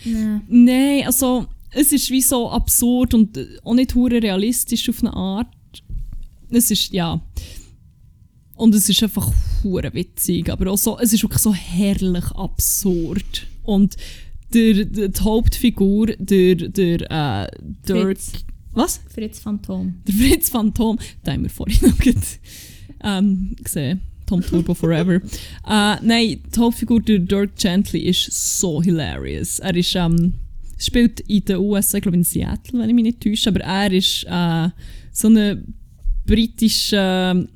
Nein. Nein, also es ist wie so absurd und auch nicht hure realistisch auf eine Art. Es ist, ja. Und es ist einfach hure witzig, aber auch so, es ist wirklich so herrlich absurd. Und der, der, die Hauptfigur, der, der äh, Dirk... Fritz. Was? Fritz Phantom. Der Fritz Phantom, den haben wir vorhin noch ähm, gesehen. Tom Turbo Forever. äh, nein, die Hauptfigur, der Dirk Gently, ist so hilarious. Er ist, ähm, spielt in den USA, ich glaube in Seattle, wenn ich mich nicht täusche, aber er ist äh, so ein britischer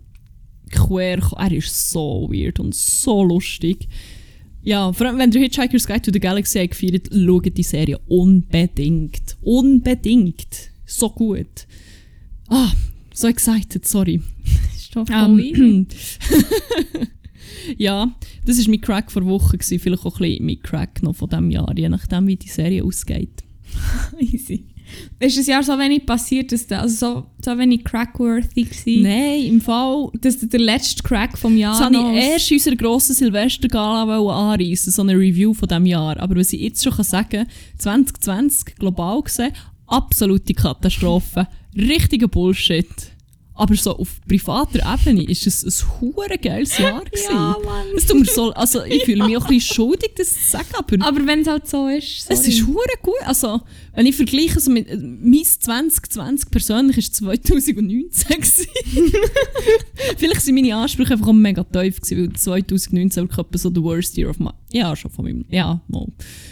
Quer... Er ist so weird und so lustig. Ja, vor allem, wenn ihr Hitchhiker's Guide to the Galaxy habt gefeiert, schaut die Serie unbedingt. Unbedingt. So gut. Ah, so excited, sorry. Ist doch voll Ähm, ja, das war mein Crack vor Woche. Gewesen. Vielleicht auch ein bisschen mein Crack noch von diesem Jahr, je nachdem, wie die Serie ausgeht. easy. Ist das Jahr so wenig passiert, dass du, also so, so wenig crackworthy war, Nein, im Fall... dass der letzte Crack vom Jahr Das noch- ich erst in unserer grossen Silvestergala anreissen, so eine Review von diesem Jahr. Aber was ich jetzt schon sagen kann, 2020, global gesehen, absolute Katastrophe. Richtiger Bullshit. Aber so auf privater Ebene ist es ein hure geiles Jahr gewesen. Ja, Mann. Es tut mir so, also ich fühle mich auch ein bisschen schuldig, das zu sagen, aber Aber wenn es halt so ist, sorry. es ist hure gut. Also, wenn ich vergleiche, so mit, äh, mein 2020 persönlich ist 2019 gewesen. Vielleicht sind meine Ansprüche einfach auch mega tief gewesen, weil 2019 wirklich etwa so the worst year of my... Ja, schon von meinem... Ja, mal.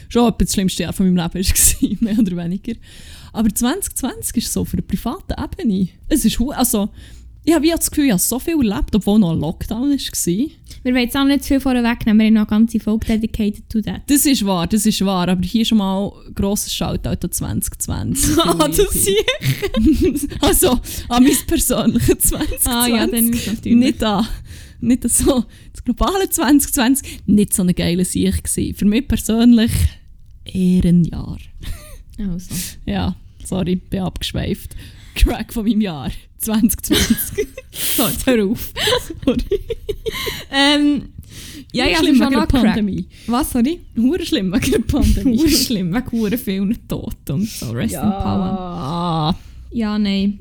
Schon etwa das schlimmste Jahr von meinem Leben war, mehr oder weniger. Aber 2020 ist so für eine private Ebene. Es ist also ich habe das Gefühl, ich habe so viel erlebt, obwohl noch ein Lockdown war. Wir wollen jetzt auch nicht zu viel vorher wegnehmen, wir haben noch eine ganze Folge dedicated to that. Das ist wahr, das ist wahr. Aber hier schon mal ein grosses Shoutout an 2020. Ah, das ich. also, an mein persönliches 2020. Ah ja, dann ist natürlich. Nicht an, nicht so das globale 2020. Nicht so eine geile Sicht gewesen. Für mich persönlich eher ein Jahr. Also. Ja, sorry, bin abgeschweift. Crack von meinem Jahr 2020. So, jetzt hör auf. Sorry. ähm, ja, ja, schlimm wegen der. Pandemie. Was, sorry? Hure schlimm wegen der Pandemie. Ur schlimm, wegen hure vielen Toten und so. Rest in Power. ja. Ja, nein.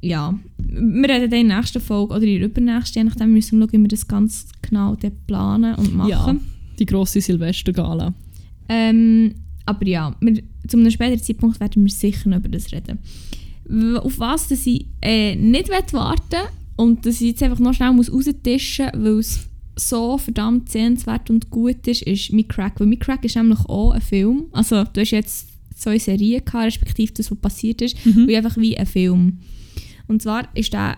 Ja. Wir reden dann in der nächsten Folge oder in der übernächsten, je nachdem müssen wir schauen, wie wir das ganz genau dort planen und machen. Ja, die grosse Silvestergala. Ähm, aber ja, wir, zu einem späteren Zeitpunkt werden wir sicher noch über das reden. Auf was dass ich äh, nicht warten und dass ich jetzt einfach noch schnell muss raustischen muss, weil es so verdammt sehenswert und gut ist, ist «My Crack». Weil «My Crack» ist nämlich auch ein Film. Also du hast jetzt zwei Serien gehabt, respektive das, was passiert ist, Mhm. und einfach wie ein Film. Und zwar ist der,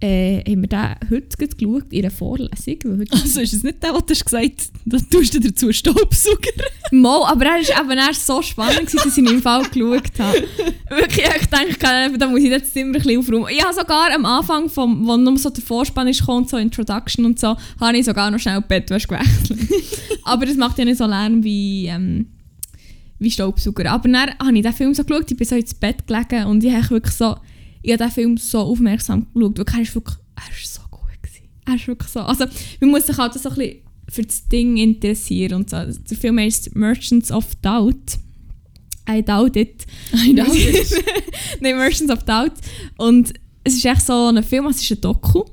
äh, haben wir den heute geschaut in einer Vorlesung. Also ist es nicht der, was du gesagt hast, du tust dir dazu Staubsauger. Mo, aber er ist eben erst so spannend, gewesen, dass ich ihn im Fall geschaut habe. Wirklich, ich denke, da muss ich jetzt immer ein bisschen aufräumen. Ich habe sogar am Anfang, vom, wo nur so der Vorspann ist, gekommen, so Introduction und so, habe ich sogar noch schnell Bettwäsche gewechselt. aber das macht ja nicht so Lärm wie, ähm, wie Staubsauger. Aber dann habe ich den Film so geschaut, ich bin so ins Bett gelegen und ich habe wirklich so, ich habe den Film so aufmerksam geschaut, weil er ist wirklich, er ist so gut gewesen. Er ist wirklich so, also man muss sich halt so ein bisschen für das Ding interessieren und so. Der Film heißt Merchants of Doubt. I doubt it. I doubt it. Nein, Merchants of Doubt. Und es ist echt so ein Film, es ist ein Doku.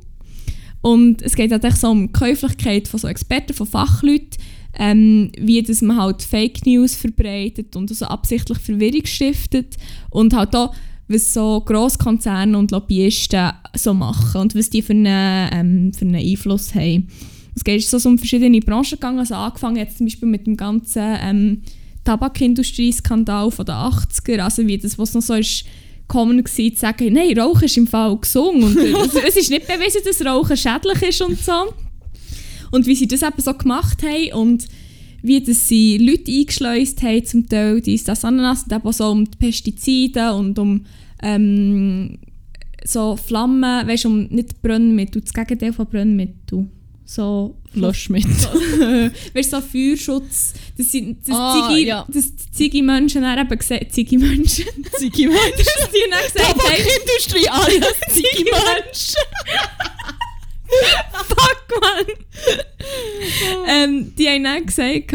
Und es geht halt echt so um die Käuflichkeit von so Experten, von Fachleuten, ähm, wie dass man halt Fake News verbreitet und also absichtlich Verwirrung stiftet und halt auch, was so Grosskonzerne und Lobbyisten so machen und was die für einen, ähm, für einen Einfluss haben. Es geht so um verschiedene Branchen gegangen, also angefangen jetzt zum Beispiel mit dem ganzen ähm, Tabakindustrie-Skandal von den 80er, also wie das, was noch so ist, common war, zu sagen, nein, Rauchen ist im Fall gesund und es, es ist nicht bewiesen, dass Rauchen schädlich ist und so. Und wie sie das eben so gemacht haben und wie dass sie Leute eingeschleust haben, zum Teil dies, das, Ananas, und eben so um die Pestizide und um ähm, so Flammen, weißt du, um nicht Brennmittel, das Gegenteil von Brennmittel. So Löschmittel. weißt du, so Feuerschutz, dass, sie, dass, Ah, Ziggy, ja. dass die Ziggy-Menschen dann eben gesagt Ziggy-Menschen, Ziggy Mensch. dass die dann gesagt haben, Tabakindustrie alias Ziggy Mensch. Fuck man! ähm, die haben dann gesagt,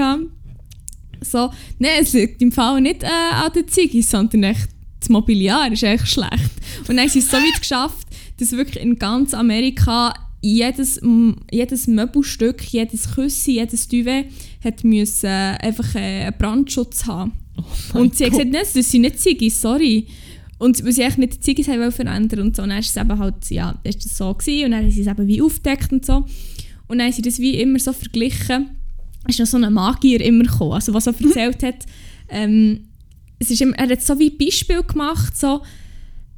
so, nein, es liegt im Fall nicht äh, an den Ziggy, sondern echt das Mobiliar ist echt schlecht. Und dann haben sie es so weit geschafft, dass wirklich in ganz Amerika jedes, jedes Möbelstück, jedes Küssi, jedes Duvet hat müssen, äh, einfach äh, einen Brandschutz haben. und sie hat gesagt, nein, das sind nicht Ziggis, sorry. Und weil sie eigentlich nicht die Ziggis haben verändern und so. Und dann ist es eben halt, ja, ist das so gewesen. Und dann haben sie es eben wie aufgedeckt und so. Und dann haben sie das wie immer so verglichen. Es ist noch so ein Magier immer gekommen, also was er erzählt hat. Ähm, es ist immer, er hat so wie Beispiel gemacht, so,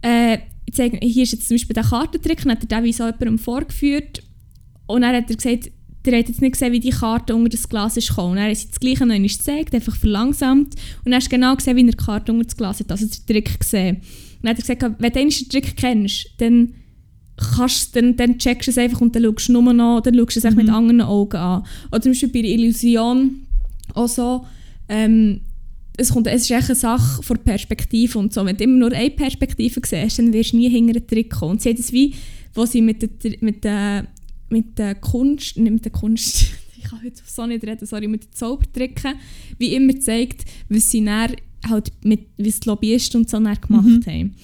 äh, ich zeige, hier ist jetzt zum Beispiel der Kartentrick, dann hat er den wie so jemandem vorgeführt und dann hat er gesagt, der hat jetzt nicht gesehen, wie die Karte unter das Glas ist gekommen. Dann hat sie das Gleiche noch einmal gezeigt, einfach verlangsamt. Und dann hast du genau gesehen, wie er die Karte unter das Glas hat, also den Trick gesehen. Und dann hat er gesagt, wenn du den Trick kennst, dann, kannst, dann, dann checkst du es einfach und dann schaust du nur noch, dann schaust du es echt mit anderen Augen an. Oder zum Beispiel bei der Illusion auch so, ähm, es, kommt, es ist echt eine Sache von Perspektive und so. Wenn du immer nur eine Perspektive siehst, dann wirst du nie hinter den Trick kommen. Und sie hat es wie, wo sie mit der, mit der, mit der Kunst, nicht mit der Kunst, ich kann heute so nicht reden, sorry, mit den Zaubertricken, wie immer zeigt, was sie dann halt mit, wie es die Lobbyisten und so dann gemacht Mhm. haben.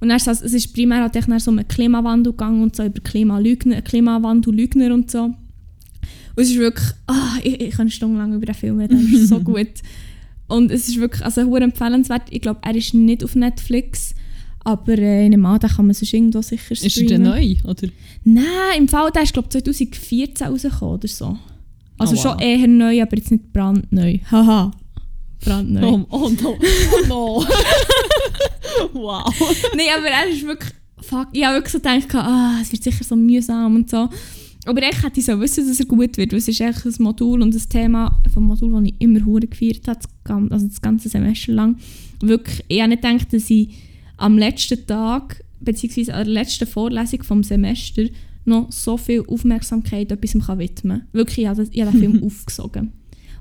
Und dann das, es ist primär halt dann so um Klimawandel gegangen und so, über Klimalügner, Klimawandel-Lügner und so. Und es ist wirklich, ah, ich, ich kann stundenlang über den Film reden, es ist so gut. Und es ist wirklich also, hure empfehlenswert. Ich glaube, er ist nicht auf Netflix, aber äh, in einem Mann, kann man sonst irgendwo sicher Ist er streamen. denn neu? Oder? Nein, im Fall, der ist glaube 2014 rausgekommen oder so. Also Oh, wow. schon eher neu, aber jetzt nicht brandneu. Haha, brandneu. Oh, oh no. Oh no. wow. Nein, aber er ist wirklich fuck. Ich habe wirklich so gedacht, ah, es wird sicher so mühsam und so. Aber ich hätte so wissen, dass er gut wird, weil es ist echt ein Modul und das Thema vom Modul, das ich immer hure gefeiert habe, also das ganze Semester lang. Wirklich, ich habe nicht gedacht, dass ich am letzten Tag, beziehungsweise an der letzten Vorlesung vom Semester, noch so viel Aufmerksamkeit etwas kann widmen kann. Wirklich, ich habe, das- ich habe den Film aufgesogen.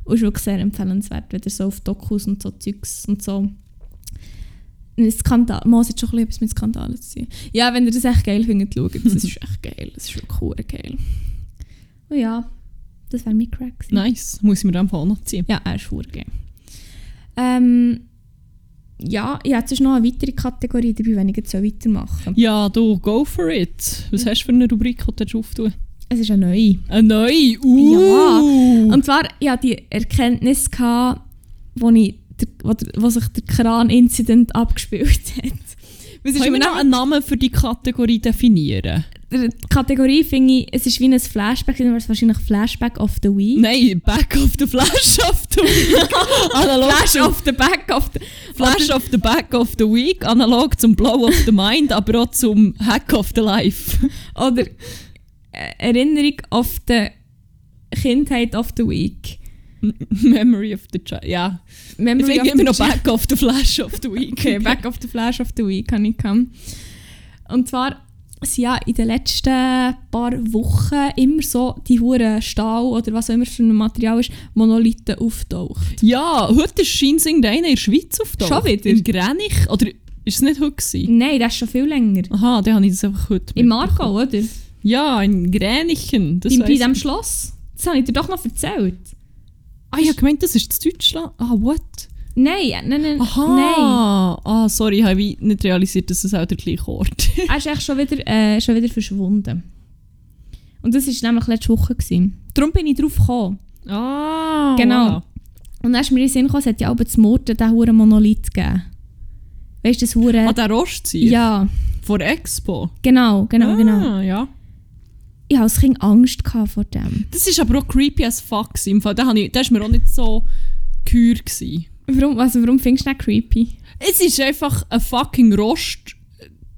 Und ist wirklich sehr empfehlenswert, wenn ihr so auf Dokus und so Zeugs und so ein Skandal. Man hat schon ein bisschen etwas mit Skandalen zu tun. Ja, wenn ihr das echt geil findet, schaut es. Es ist echt geil. Es ist wirklich hure geil. Und ja, das wäre mein Crack. gewesen. Nice. Muss ich mir dann auch noch ziehen. Ja, er ist geil. Ähm, ja, ich jetzt noch eine weitere Kategorie dabei, wenn ich jetzt so weitermachen Ja, du, go for it. Was hast du für eine Rubrik, die du auftun? Es ist eine neue. Eine neue? Uh. Ja. Und zwar, ich hatte die Erkenntnis, gehabt, wo, ich, wo, wo sich der Kran-Incident abgespielt hat. Was ist Können wir noch einen Namen für die Kategorie definieren? die Kategorie finde ich, es ist wie ein Flashback, dann wäre es wahrscheinlich Flashback of the Week. Nein, Back of the Flash of the Week. Analog Flash zum of the Back of the... Flash of the Back of the Week. Analog zum Blow of the Mind, aber auch zum Hack of the Life. Oder äh, Erinnerung of the Kindheit of the Week. Memory of the Child. Ja. Memory finde of immer noch the Back of the Flash of the Week. Okay, Back of the Flash of the Week kann ich kommen. Und zwar sind ja in den letzten paar Wochen immer so die hure Stahl oder was auch immer für ein Material ist, Monolithen auftaucht. Ja, heute ist scheint einer in der Schweiz auftaucht. Schon wieder? In Grenich? Oder ist es nicht heute gewesen? Nein, das ist schon viel länger. Aha, dann habe ich das einfach heute Im mitbekommen. Marco, oder? Ja, in Gränichen. Das Bei, bei ich. Schloss. Das habe ich dir doch noch erzählt. Ah, ich habe gemeint, das ist in Deutschland. Ah, what? Nein, nein, nein. Nein. Aha. Ah, sorry, ich habe nicht realisiert, dass es auch der gleiche Ort ist. Er ist echt schon wieder, äh, schon wieder verschwunden. Und das war nämlich letzte Woche. Gewesen. Darum bin ich drauf gekommen. Ah, Genau. voilà. Und dann ist mir in den Sinn gekommen, es hat ja auch zu Murten diesen huren Monolith gegeben. Weißt du, das hure... Ah, der Rostzieher? ja, Vor Expo? genau, genau, ah, genau. ja. Ich hatte als Kind Angst vor dem. Das ist aber auch creepy as fuck. Im Fall, da, ich, da ist mir auch nicht so gehör. gewesen. Warum, also warum findest du das creepy? Es ist einfach ein fucking Rost.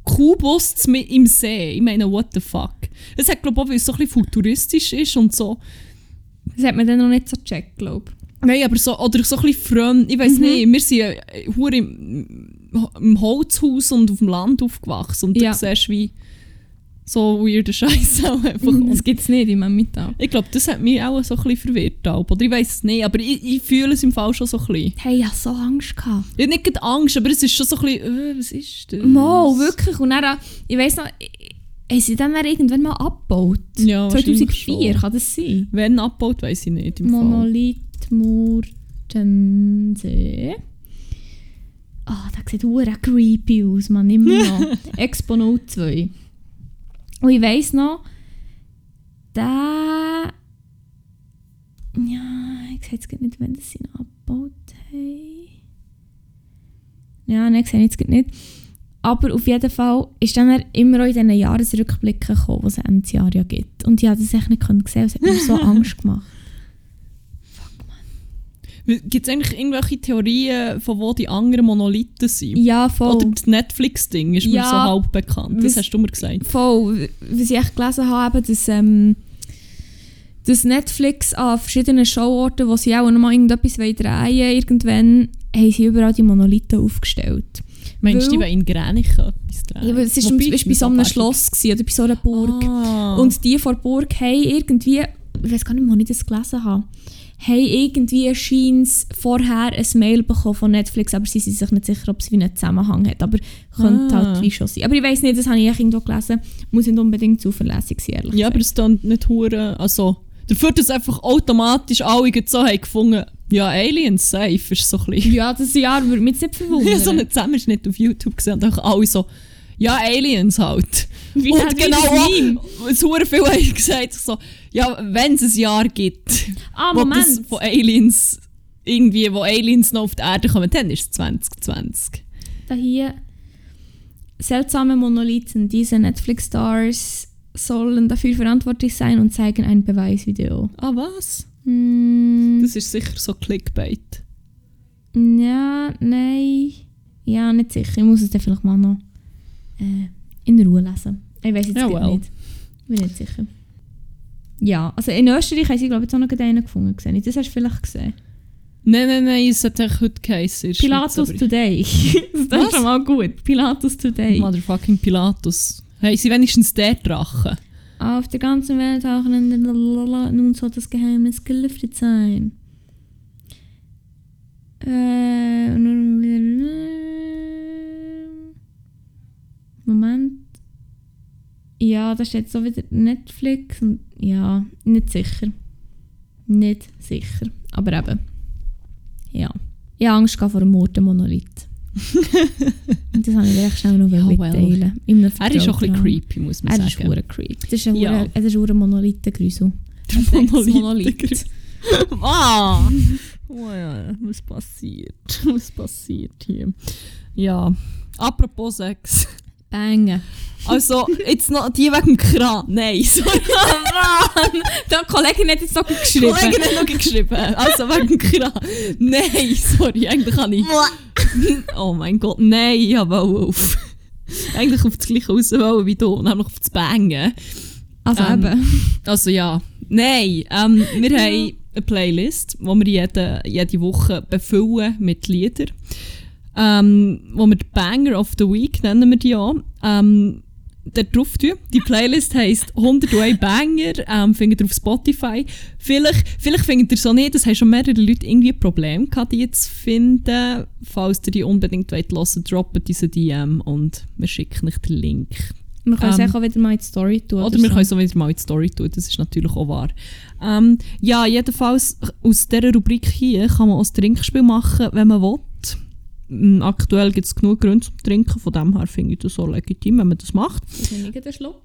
Kubus im See. Ich meine, what the fuck. Es hat, glaube ich, auch, weil es so ein bisschen futuristisch ist und so. Das hat man dann noch nicht so gecheckt, glaube Nein, aber so, oder so ein bisschen fremd. Ich weiß Mhm. nicht, wir sind äh, im, im Holzhaus und auf dem Land aufgewachsen. Und Ja. du siehst wie so weirde Scheiße auch einfach. Das gibt es nicht in meinem Mittag. ich glaube, das hat mich auch so ein bisschen verwirrt. Oder ich weiß es nicht, aber ich, ich fühle es im Fall schon so ein bisschen. Hey, ich hatte so Angst. Gehabt. Ich habe nicht Angst, aber es ist schon so ein bisschen, äh, was ist das? Mo, wirklich. Und dann, ich weiss noch, haben sie dann, irgendwann mal abgebaut? Ja, wahrscheinlich 2004, schon. kann das sein? Wenn abgebaut, weiß ich nicht. Im. Monolith Murtensee. Ah, der sieht hure creepy aus, man. Immer noch. Expo 02. Und ich weiss noch, der... Ja, ich sehe jetzt nicht, wenn das noch abgebaut haben. Ja, nein, ich sehe jetzt nicht. Aber auf jeden Fall ist dann immer auch in diesen Jahresrückblicken gekommen, die es Ende Jahr ja gibt. Und ich habe das echt nicht sehen können. Es hat mir so Angst gemacht. Gibt es eigentlich irgendwelche Theorien, von wo die anderen Monolithen sind? Ja, voll. Oder das Netflix-Ding ist mir Ja. so halb bekannt. Das Was- hast du mir gesagt. Voll, was ich echt gelesen habe, dass, ähm, dass Netflix an verschiedenen Showorten, wo sie auch noch mal irgendetwas wollen drehen irgendwann haben sie überall die Monolithen aufgestellt. Meinst du, die wollen in Gränichen etwas drehen? Ja, es Wobei, zum Beispiel bei so einem. Schloss gewesen, oder bei so einer Burg. Ah. Und die vor der Burg haben irgendwie, ich weiß gar nicht, wo ich das gelesen habe, haben irgendwie scheins vorher ein Mail bekommen von Netflix, aber sie sind sich nicht sicher, ob es wie einen Zusammenhang hat. Aber könnte Ah. halt wie schon sein. Aber ich weiß nicht, das habe ich irgendwo gelesen. Muss nicht unbedingt zuverlässig sein, ehrlich Ja, aber gesagt. es dann nicht hure. Also, dafür, dass einfach automatisch alle so haben gefunden ja, Aliens safe ist so ein bisschen. Ja, das Jahr würde mich jetzt nicht verwundern. Ich habe so einen Zusammenschnitt auf YouTube gesehen und einfach alle so, ja, Aliens halt. Wie und genau das auch, Meme. es hure viel haben gesagt, so, ja, wenn es ein Jahr gibt, Ah, wo das von Aliens, irgendwie, wo Aliens noch auf die Erde kommen, dann ist es 2020. Da hier seltsame Monolithen. Diese Netflix-Stars sollen dafür verantwortlich sein und zeigen ein Beweisvideo. Ah, was? Hm, Das ist sicher so Clickbait. ja, nein. Ja, nicht sicher. Ich muss es dann vielleicht mal noch äh, in Ruhe lesen. Ich weiß jetzt Ja, well. nicht. Bin nicht sicher. Ja, also in Österreich haben sie glaube ich auch noch einen gefunden. Gesehen. Das hast du vielleicht gesehen. Nein, nein, nein, es hat echt heute geheißen. Pilatus Schweiz, Today. das Was? ist schon mal gut. Pilatus Today. Motherfucking Pilatus. Hey, sie wenigstens der Drache. Auf der ganzen Welt Lalalala. nun soll das Geheimnis gelüftet sein. Äh, und nun wieder- Moment. Ja, da steht so wieder Netflix und ja, nicht sicher. Nicht sicher. Aber eben. Ja. Ich habe Angst vor einem Morden-Monolith. und das habe ich dir echt schnell noch Ja, well. mitteilen. Einem Er ist auch ein bisschen creepy, muss man Er ist sagen. hure creep. Das ist ein Ja. es ist ein Monolithengrüsel. Der Monolith. ah! Oh ja, was passiert? Was passiert hier? Ja. Apropos Sex. Bangen. Also, jetzt noch die wegen dem Kran. Nein, sorry. Die Kollegin hat jetzt noch Die geschrieben. Kollegin hat noch geschrieben. Also wegen dem Kran. Nein, sorry, eigentlich kann ich. Oh mein Gott, nein, ich wollte auf. Eigentlich auf das gleiche raus wie du, nämlich auf das Bangen. Also Ähm, eben. Also ja, nein, ähm, wir haben eine Playlist, die wir jede, jede Woche befüllen mit Liedern. Ähm, wo wir die Banger of the Week nennen wir die auch. Ähm, dort drauf tun. Die Playlist heisst 101 Banger, ähm, findet ihr auf Spotify. Vielleicht, vielleicht findet ihr so nicht, das haben schon mehrere Leute irgendwie Probleme gehabt, die zu finden. Falls ihr die unbedingt wollt hören, droppt diese DM und wir schicken euch den Link. Wir können es ähm, auch wieder mal in die Story tun. Oder wir können es auch wieder mal in die Story tun, das ist natürlich auch wahr. Ähm, ja, jedenfalls aus dieser Rubrik hier kann man auch ein Trinkspiel machen, wenn man will. Aktuell gibt es genug Gründe zum Trinken, von dem her finde ich das so legitim, wenn man das macht. Ich nehme den Schluck.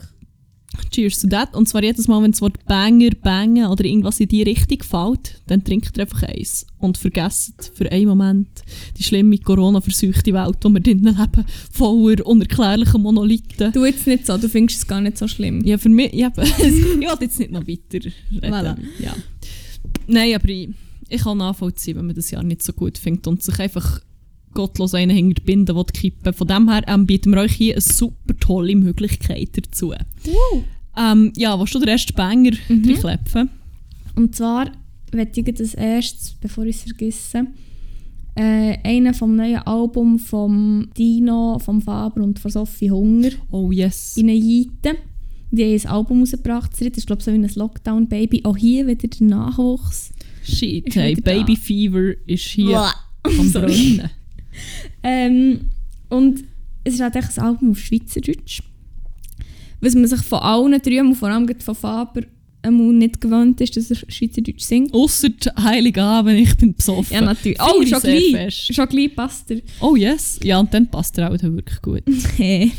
Cheers to that. Und zwar jedes Mal, wenn das Wort Banger, Banger oder irgendwas in die Richtung fällt, dann trinkt ihr einfach eins. Und vergesst für einen Moment die schlimme Corona-verseuchte Welt, in der wir drinnen leben, voller unerklärlicher Monolithen. Du jetzt nicht so, du findest es gar nicht so schlimm. Ja, für mich, ja, ich will jetzt nicht noch weiter reden. Voilà. Ja. Nein, aber ich, ich kann nachvollziehen, wenn man das Jahr nicht so gut findet und sich einfach gottlos einen hinter die Binde kippen. Von dem her ähm, bieten wir euch hier eine super tolle Möglichkeit dazu. Ähm, ja, willst du den ersten Banger Mhm. reinklepfen? Und zwar möchte ich das erstes, bevor ich es vergesse, äh, einen vom neuen Album von Dino, vom Faber und von Sophie Hunger Oh yes. in Jeiten. Die haben ein Album rausgebracht. Das ist glaube ich so wie ein Lockdown-Baby. Auch hier wieder der Nachwuchs. Shit, hey, wieder da. Baby Fever ist hier am Sorry. Ähm, und es ist halt echt ein Album auf Schweizerdeutsch. Was man sich von allen drei, und vor allem von Faber, nicht gewöhnt ist, dass er Schweizerdeutsch singt. Ausser Heiligabend, ich bin besoffen. Ja, natürlich. Oh, schon gleich. Schon gleich passt er. Oh yes. Ja, und dann passt er auch wirklich gut. Hey.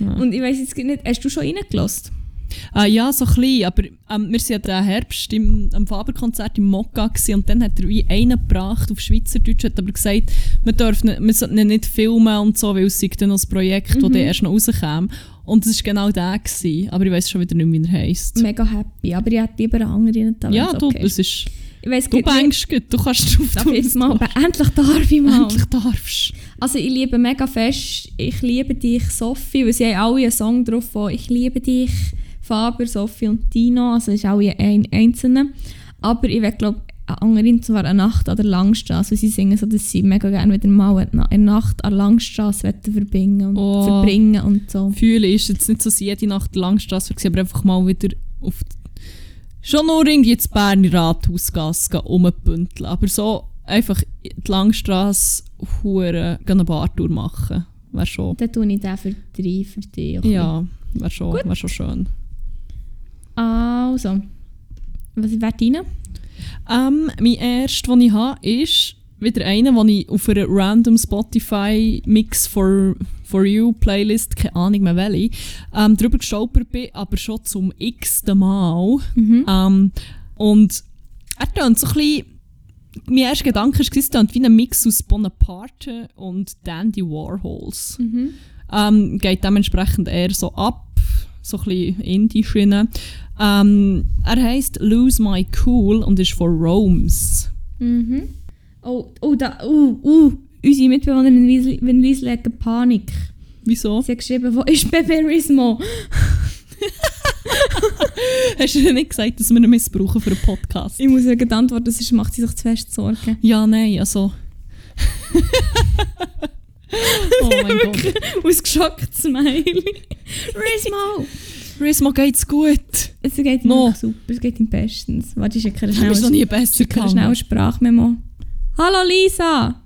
Ja. Und ich weiß jetzt nicht, hast du schon reingelassen? Ah, ja, so klein, aber ähm, wir waren ja den Herbst im, am Faberkonzert im Mokka gewesen, und dann hat er wie einen gebracht auf Schweizerdeutsch, hat aber gesagt, ihn- wir sollten ihn nicht filmen und so, weil es sei dann noch ein Projekt, das Mhm. dann erst noch rauskäme. Und es war genau der, gewesen, aber ich weiß schon wieder nicht, wie er heisst. Mega happy. Aber ich hätte lieber einen anderen da. Ja, du, okay das ist, Ich weiss du nicht, bängst gut, du kannst drauf darf ich mal, endlich darf ich mal. Endlich darfst Also ich liebe mega fest «Ich liebe dich, Sophie», weil sie haben alle einen Song drauf von «Ich liebe dich», Faber, Sophie und Dino, also ist alle ein einzelne. Aber ich glaube eine andere, und zwar «Eine Nacht an der Langstrasse», sie singen so, dass sie mega gerne wieder mal eine Nacht an der Langstrasse verbringen und Oh. verbringen und so. Fühlen ist jetzt nicht so dass jede Nacht Langstrasse, gewesen, aber einfach mal wieder auf die, schon nur irgendwie ins Berner Rathausgasse gehen. Aber so einfach die Langstrasse hure gehen eine Bartour machen. Wäre schon, Dann tue ich den für drei für dich. auch. ja, wäre schon, wär schon schön. Also, was wäre deine? Ähm, mein erster, den ich habe, ist wieder einer, den ich auf einer random Spotify Mix for, for You Playlist, keine Ahnung mehr welche, ähm, drüber gestolpert bin, aber schon zum x-ten Mal. Mhm. Ähm, und er tönt so ein bisschen, mein erster Gedanke war, es tönt wie ein Mix aus Bonaparte und Dandy Warhols. Mhm. Ähm, geht dementsprechend eher so ab, so ein bisschen Indie-Schiene. Ähm, er heisst Lose My Cool und ist von Rome's. Mhm. Oh, oh, da, uh, uh, unsere Mitbewohnerin Wiesli hat Panik. Wieso? Sie hat geschrieben, wo ist Beberismo? Hast du dir nicht gesagt, dass wir ihn missbrauchen für einen Podcast? Ich muss gerade antworten, sonst macht sie sich zu fest Sorgen. Ja, nein, also... oh mein Gott. Ausgeschockt Smiley. Rismo! Rismo geht's gut. Es geht ihm No. wirklich super, es geht ihm bestens. Warte, ich schicke Du bist noch schnell nie besser eine schnelle gegangen. Sprachmemo. Hallo Lisa!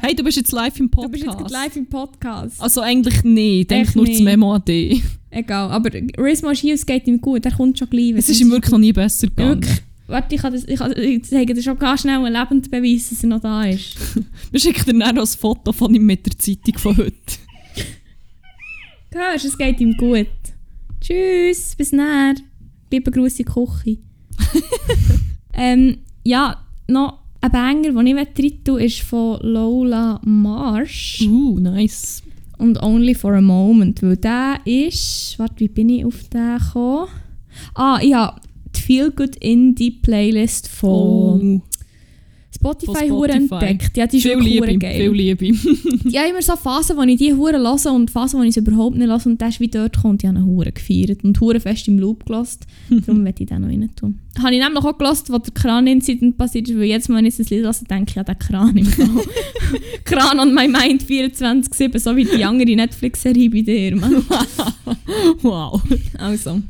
Hey, du bist jetzt live im Du Podcast. bist jetzt gerade live im Podcast. Also eigentlich nicht. Denk nur das nicht. Memo an dich. Egal, aber Rismo ist hier, es geht ihm gut, er kommt schon gleich. Es ist ihm wirklich noch nie besser gegangen. Wirklich. Warte, ich, kann das, ich, kann, ich zeige dir schon ganz schnell einen lebenden Beweis, dass er noch da ist. Wir schicken dir dann noch ein Foto von ihm mit der Zeitung von heute. Hörst du, es geht ihm gut. Tschüss, bis näher. Liebe Grüße Küche. ähm, ja, noch ein Banger, den ich rein tun ist von Lola Marsh Uh, nice. und Only for a Moment, weil der ist... Warte, wie bin ich auf den gekommen? Ah, ich habe die Feel Good Indie Playlist von Oh, Spotify, Spotify. entdeckt. Ja, die ist viel Liebe, geil. viel Liebe. Ich habe immer so Phasen, wo ich die Hure höre und Phasen, wo ich sie überhaupt nicht höre. Und ist wie dort und ich habe ihn Hure gefeiert und Hure fest im Loop gelassen. Darum werde ich den noch rein tun. Habe ich nämlich auch gelassen, was der Kran-Incident passiert ist, weil jetzt, wenn ich das Lied höre, denke ich an den Kran im Fall. Kran on my mind 24-7, so wie die andere Netflix-Serie bei dir. Mann. wow. Also.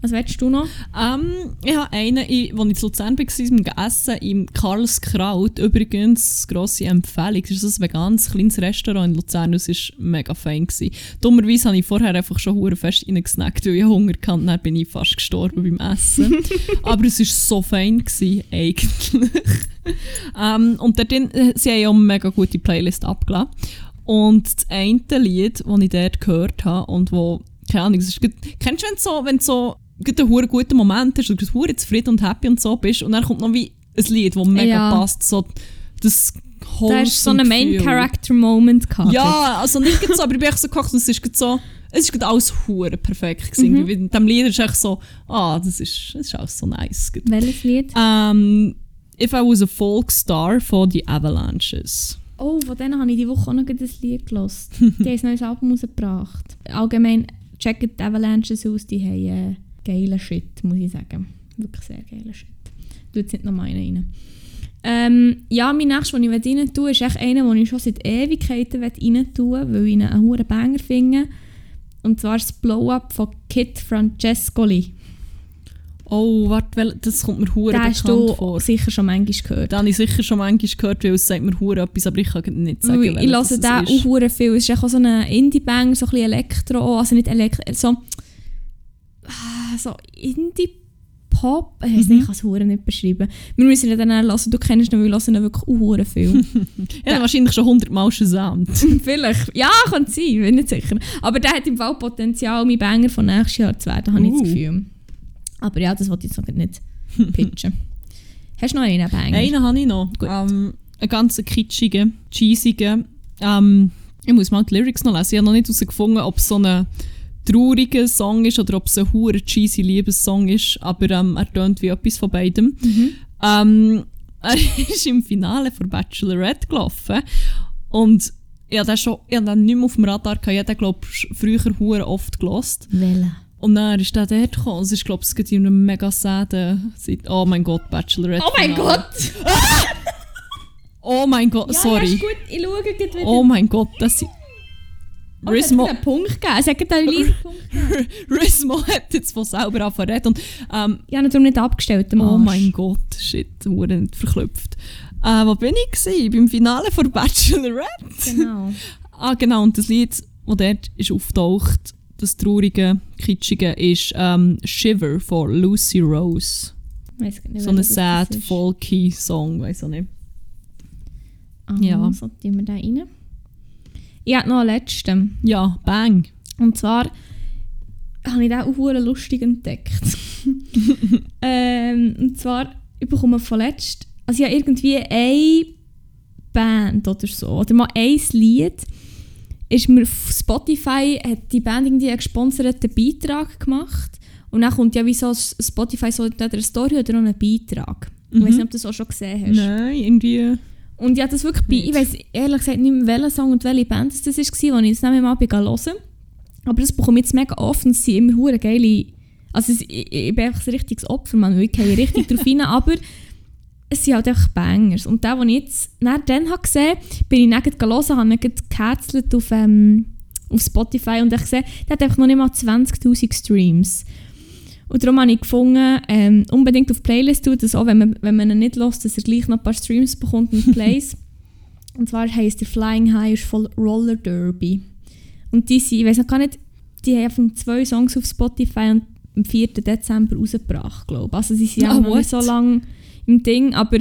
Was willst du noch? Ähm, ich habe einen, als ich in Luzern war, zum Essen im Karls Kraut. Übrigens, grosse Empfehlung. Das ist ein veganes kleines Restaurant in Luzern. Das war mega fein. Gewesen. Dummerweise habe ich vorher einfach schon hure fest reingesnackt, weil ich Hunger hatte. Und Dann bin ich fast gestorben beim Essen. Aber es war so fein, gewesen, eigentlich. ähm, und dort, äh, sie haben ja eine mega gute Playlist abgeladen. Und das eine Lied, das ich dort gehört habe und wo, keine Ahnung, es ist, gut- kennst du, wenn so, wenn so einen guten Moment hast, und du hure zufrieden und happy und so bist und dann kommt noch wie ein Lied, das mega Ja. passt, so das Da hast so einen wholesome Main Gefühl. Character Moment gehabt. Ja, also nicht so, aber ich bin echt so gekocht und es ist so, es ist alles hure perfekt gewesen. Mhm. In diesem Lied ist echt so, ah, das ist, das ist alles so nice. Welches Lied? Ähm, If I Was a Folk Star von The Avalanches. Oh, von denen habe ich die Woche auch noch ein Lied gehört. die haben ein neues Album rausgebracht. Allgemein, checkt die Avalanches aus, die haben äh, geilen Shit, muss ich sagen. Wirklich sehr geilen Shit. Du jetzt nicht noch mal einen rein. Ähm, ja, mein nächstes, den ich rein tun will, ist echt einer, den ich schon seit Ewigkeiten rein tun will, weil ich ihn einen hohen Banger finde. Und zwar das Blow-Up von Kit Francescoli. Oh, warte, das kommt mir hure bekannt du vor. sicher schon manchmal gehört. Den habe ich sicher schon manchmal gehört, weil es sagt mir hure etwas, aber ich kann nicht sagen, Weil ich das den auch hure viel. Es ist auch so ein Indie-Bang, so ein bisschen Elektro, also nicht Elektro, so, ah, so Indie-Pop. Ich weiß Mhm. nicht, ich kann es hure nicht beschreiben. Wir müssen ihn dann auch hören, du kennst ihn, wir hören ihn wirklich auch hure viel. Ja, den wahrscheinlich schon 100 Mal gesamt. Vielleicht, ja, kann sein, bin nicht sicher. Aber der hat im Fall Potenzial, mein Banger von nächstes Jahr zu werden, habe ich Uh. das Gefühl. Aber ja, das wollte ich jetzt noch nicht pitchen. Hast du noch einen Banger? Einen habe ich noch. Gut. Ähm, einen ganz kitschigen, cheesigen. Ähm, ich muss mal die Lyrics noch lesen. Ich habe noch nicht herausgefunden, ob es so ein trauriger Song ist oder ob es ein hure cheesy Liebessong ist. Aber ähm, er tönt wie etwas von beidem. Mhm. Ähm, er ist im Finale von Bachelorette gelaufen. Und ich den, schon, ich den nicht mehr auf dem Radar gehabt. Ich den, glaube früher hure oft gelost. Welchen? Und dann ist der dort gekommen. Es ist, glaube ich, in einem mega Zeit. Oh mein Gott, Bachelorette. Oh mein Finale. Gott! Oh mein Gott, Ja, Ja, sorry. ist gut, ich schaue wieder. oh mein Gott, das sind. Oh, es Rismo, hat einen Punkt gegeben. Es hat einen kleinen Punkt gegeben. Rismo hat jetzt von selber angefangen. Und, ähm, Ich habe ihn darum nicht abgestellt. oh mein Gott, shit, wurde nicht verklüpft. Äh, wo bin ich? Gewesen? Beim Finale von Bachelorette. Genau. Ah, genau, und das Lied, das dort ist auftaucht, das traurige, kitschige, ist ähm, Shiver von Lucy Rose. Weiss nicht, So ein sad, folky Song, weiß auch nicht. Ah, Ja. So tun wir den rein. Ich habe noch einen letzten. Ja, bang. Und zwar habe ich den auch hure lustig entdeckt. ähm, und zwar, ich bekomme von letzt, also ich habe irgendwie eine Band oder so, oder mal ein Lied, ist mir auf Spotify, hat die Band irgendwie einen gesponserten Beitrag gemacht und dann kommt ja wie so Spotify so entweder eine Story oder auch einen Beitrag. Ich weiß Mhm. nicht, ob du das auch schon gesehen hast. Nein, irgendwie. Und ja, das wirklich bei, ich weiß ehrlich gesagt nicht mehr, welcher Song und welche Band das war, als ich es nämlich mal hören Aber das bekomme ich jetzt mega oft und es sind immer hure geile... Also es, ich, ich bin einfach ein richtiges Opfer, man, ich gehe richtig drauf rein, aber es sind halt einfach Bangers. Und der, den ich jetzt nach dann habe gesehen bin ich gleich hören, habe ihn gecancelt auf, ähm, auf Spotify und ich gesehen, der hat einfach noch nicht mal 20'000 Streams. Und darum habe ich gefunden, ähm, unbedingt auf die Playlist tun, dass auch wenn man, wenn man ihn nicht hört, dass er gleich noch ein paar Streams bekommt und Plays. und zwar heisst der Flying High ist voll Roller Derby. Und die sind, ich weiß noch gar nicht, die haben zwei Songs auf Spotify und am 4. Dezember rausgebracht, glaube ich. Also sie sind Ah, auch noch nicht so lange im Ding, aber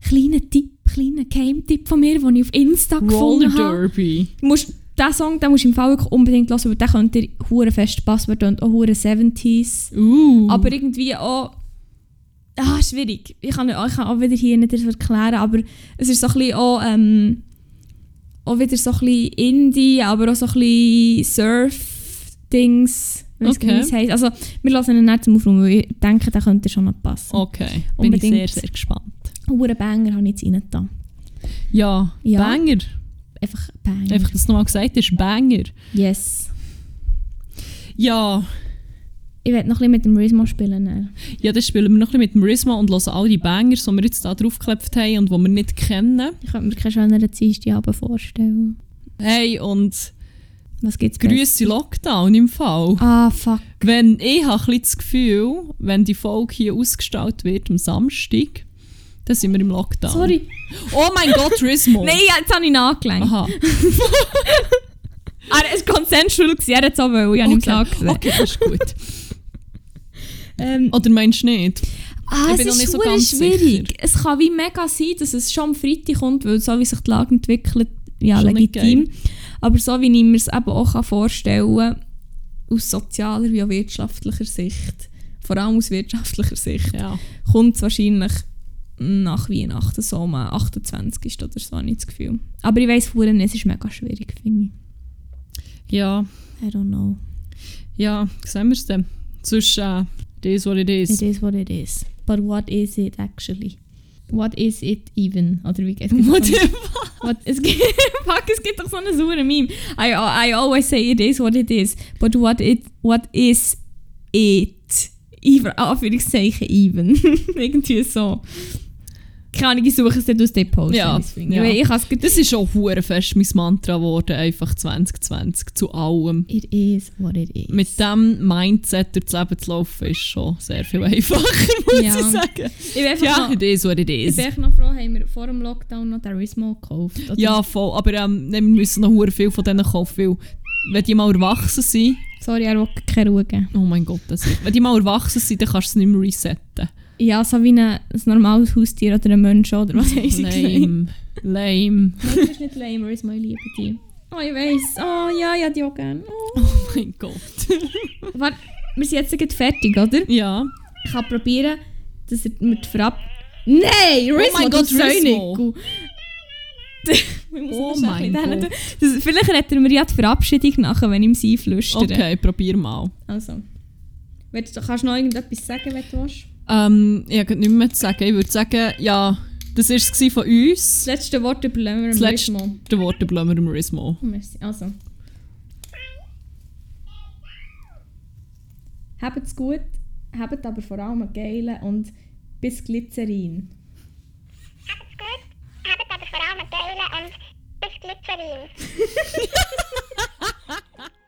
kleiner Tipp, kleiner Geheimtipp von mir, den ich auf Insta Roller gefunden habe. Derby. Du musst, diesen Song den musst du im Fall wirklich unbedingt hören, weil der könnte dir hure fest der tönt auch hure 70s. Uh. Aber irgendwie auch. Ah, schwierig. Ich kann, ich kann auch wieder hier nicht erklären, aber es ist so ein bisschen auch, ähm, auch wieder so ein bisschen Indie, aber auch so ein bisschen Surf-Dings. Okay. es heisst. Also, wir lassen ihn nicht zum Aufräumen, weil ich denke, der könnte schon noch passen. okay, bin ich sehr, sehr gespannt. Hure Banger habe ich jetzt rein da. Ja, Ja. Banger. Einfach Banger. Einfach, dass du nochmal gesagt hast, Banger. Yes. Ja, Ich werde noch ein bisschen mit dem Rismo spielen. dann. ja, dann spielen wir noch ein bisschen mit dem Rhythmus und hören all die Bangers, die wir jetzt da draufgeklebt haben und die wir nicht kennen. Ich könnte mir keine schöneren Dienstagabend vorstellen. Hey, und Was gibt's Grüße Lockdown im Fall. Ah, fuck. Wenn, ich habe ein bisschen das Gefühl, wenn die Folge hier ausgestrahlt wird am Samstag, dann sind wir im Lockdown. Sorry. Oh mein Gott, Rismo. Nein, jetzt habe ich nachgelenkt. Aha. Ah, es war consensual, er hat es auch wollen, ich habe ihm Okay. gesagt. okay, das ist gut. Ähm, Oder meinst du nicht? ah, ich es bin noch ist nicht so schwierig. Es kann wie mega sein, dass es schon am Freitag kommt, weil so wie sich die Lage entwickelt, ja, Schon legitim. Aber so wie ich mir es eben auch vorstellen kann, aus sozialer wie auch wirtschaftlicher Sicht, vor allem aus wirtschaftlicher Sicht, Ja. kommt es wahrscheinlich nach Weihnachten, so am 28. oder so, habe ich das Gefühl. Aber ich weiss vorhin, es ist mega schwierig, finde Ja, ich. I don't know. ja, sehen wir es dann. Sonst, äh, it is what it is. It is what it is. But what is it actually? What is it even? Oder wie es What if- what, es, gibt, fuck, es gibt doch so eine saure Meme. I, I always say it is what it is. But what, it, what is it? Even, Anführungszeichen even. Irgendwie so. Keine Ahnung, ich suche es nicht aus dem Post. Ja, ja. Ich Das ist auch hure fest mein Mantra geworden, einfach 2020 zu allem. It is what it is. Mit diesem Mindset durchs Leben zu laufen, ist schon sehr viel einfacher, muss Ja. ich sagen. ich Ja, noch, it is what it ich is. bin echt noch froh, haben wir vor dem Lockdown noch den Rismo gekauft. Oder- Ja, voll. Aber ähm, wir müssen noch hure viel von denen kaufen, weil wenn die mal erwachsen sind, Sorry, er will keine Ruhe geben. oh mein Gott, das ist, wenn die mal erwachsen sind, dann kannst du es nicht mehr resetten. Ja, so wie ein, ein normales Haustier oder ein Mensch oder was haben sie gesagt? Lame. Lame. Nein, das ist nicht lame, ist mein liebe die. Oh, ich weiss. Oh, ja, ja, die auch gerne. Oh. Oh mein Gott. Warte, wir sind jetzt gleich fertig, oder? Ja. Ich kann probieren, dass er mit Verab... Nein! Rismo, mein du Gott, Säunigu. Oh mein Gott. Das, vielleicht retten wir ja die Verabschiedung nachher, wenn ich ihm sie flüstere. Okay, probier mal. Also. Du- kannst du noch irgendetwas sagen, wenn du willst? Ähm, ich habe nicht mehr zu sagen. Ich würde sagen, ja, das war es von uns. Das letzte Wort überlegen wir Das dem letzte Rismo. Wort überlassen wir dem Rismo. Oh, merci. Also. Habt's gut, habt aber vor allem einen geilen und bis Glycerin. Habt's gut, habt aber vor allem einen geilen und bis Glycerin.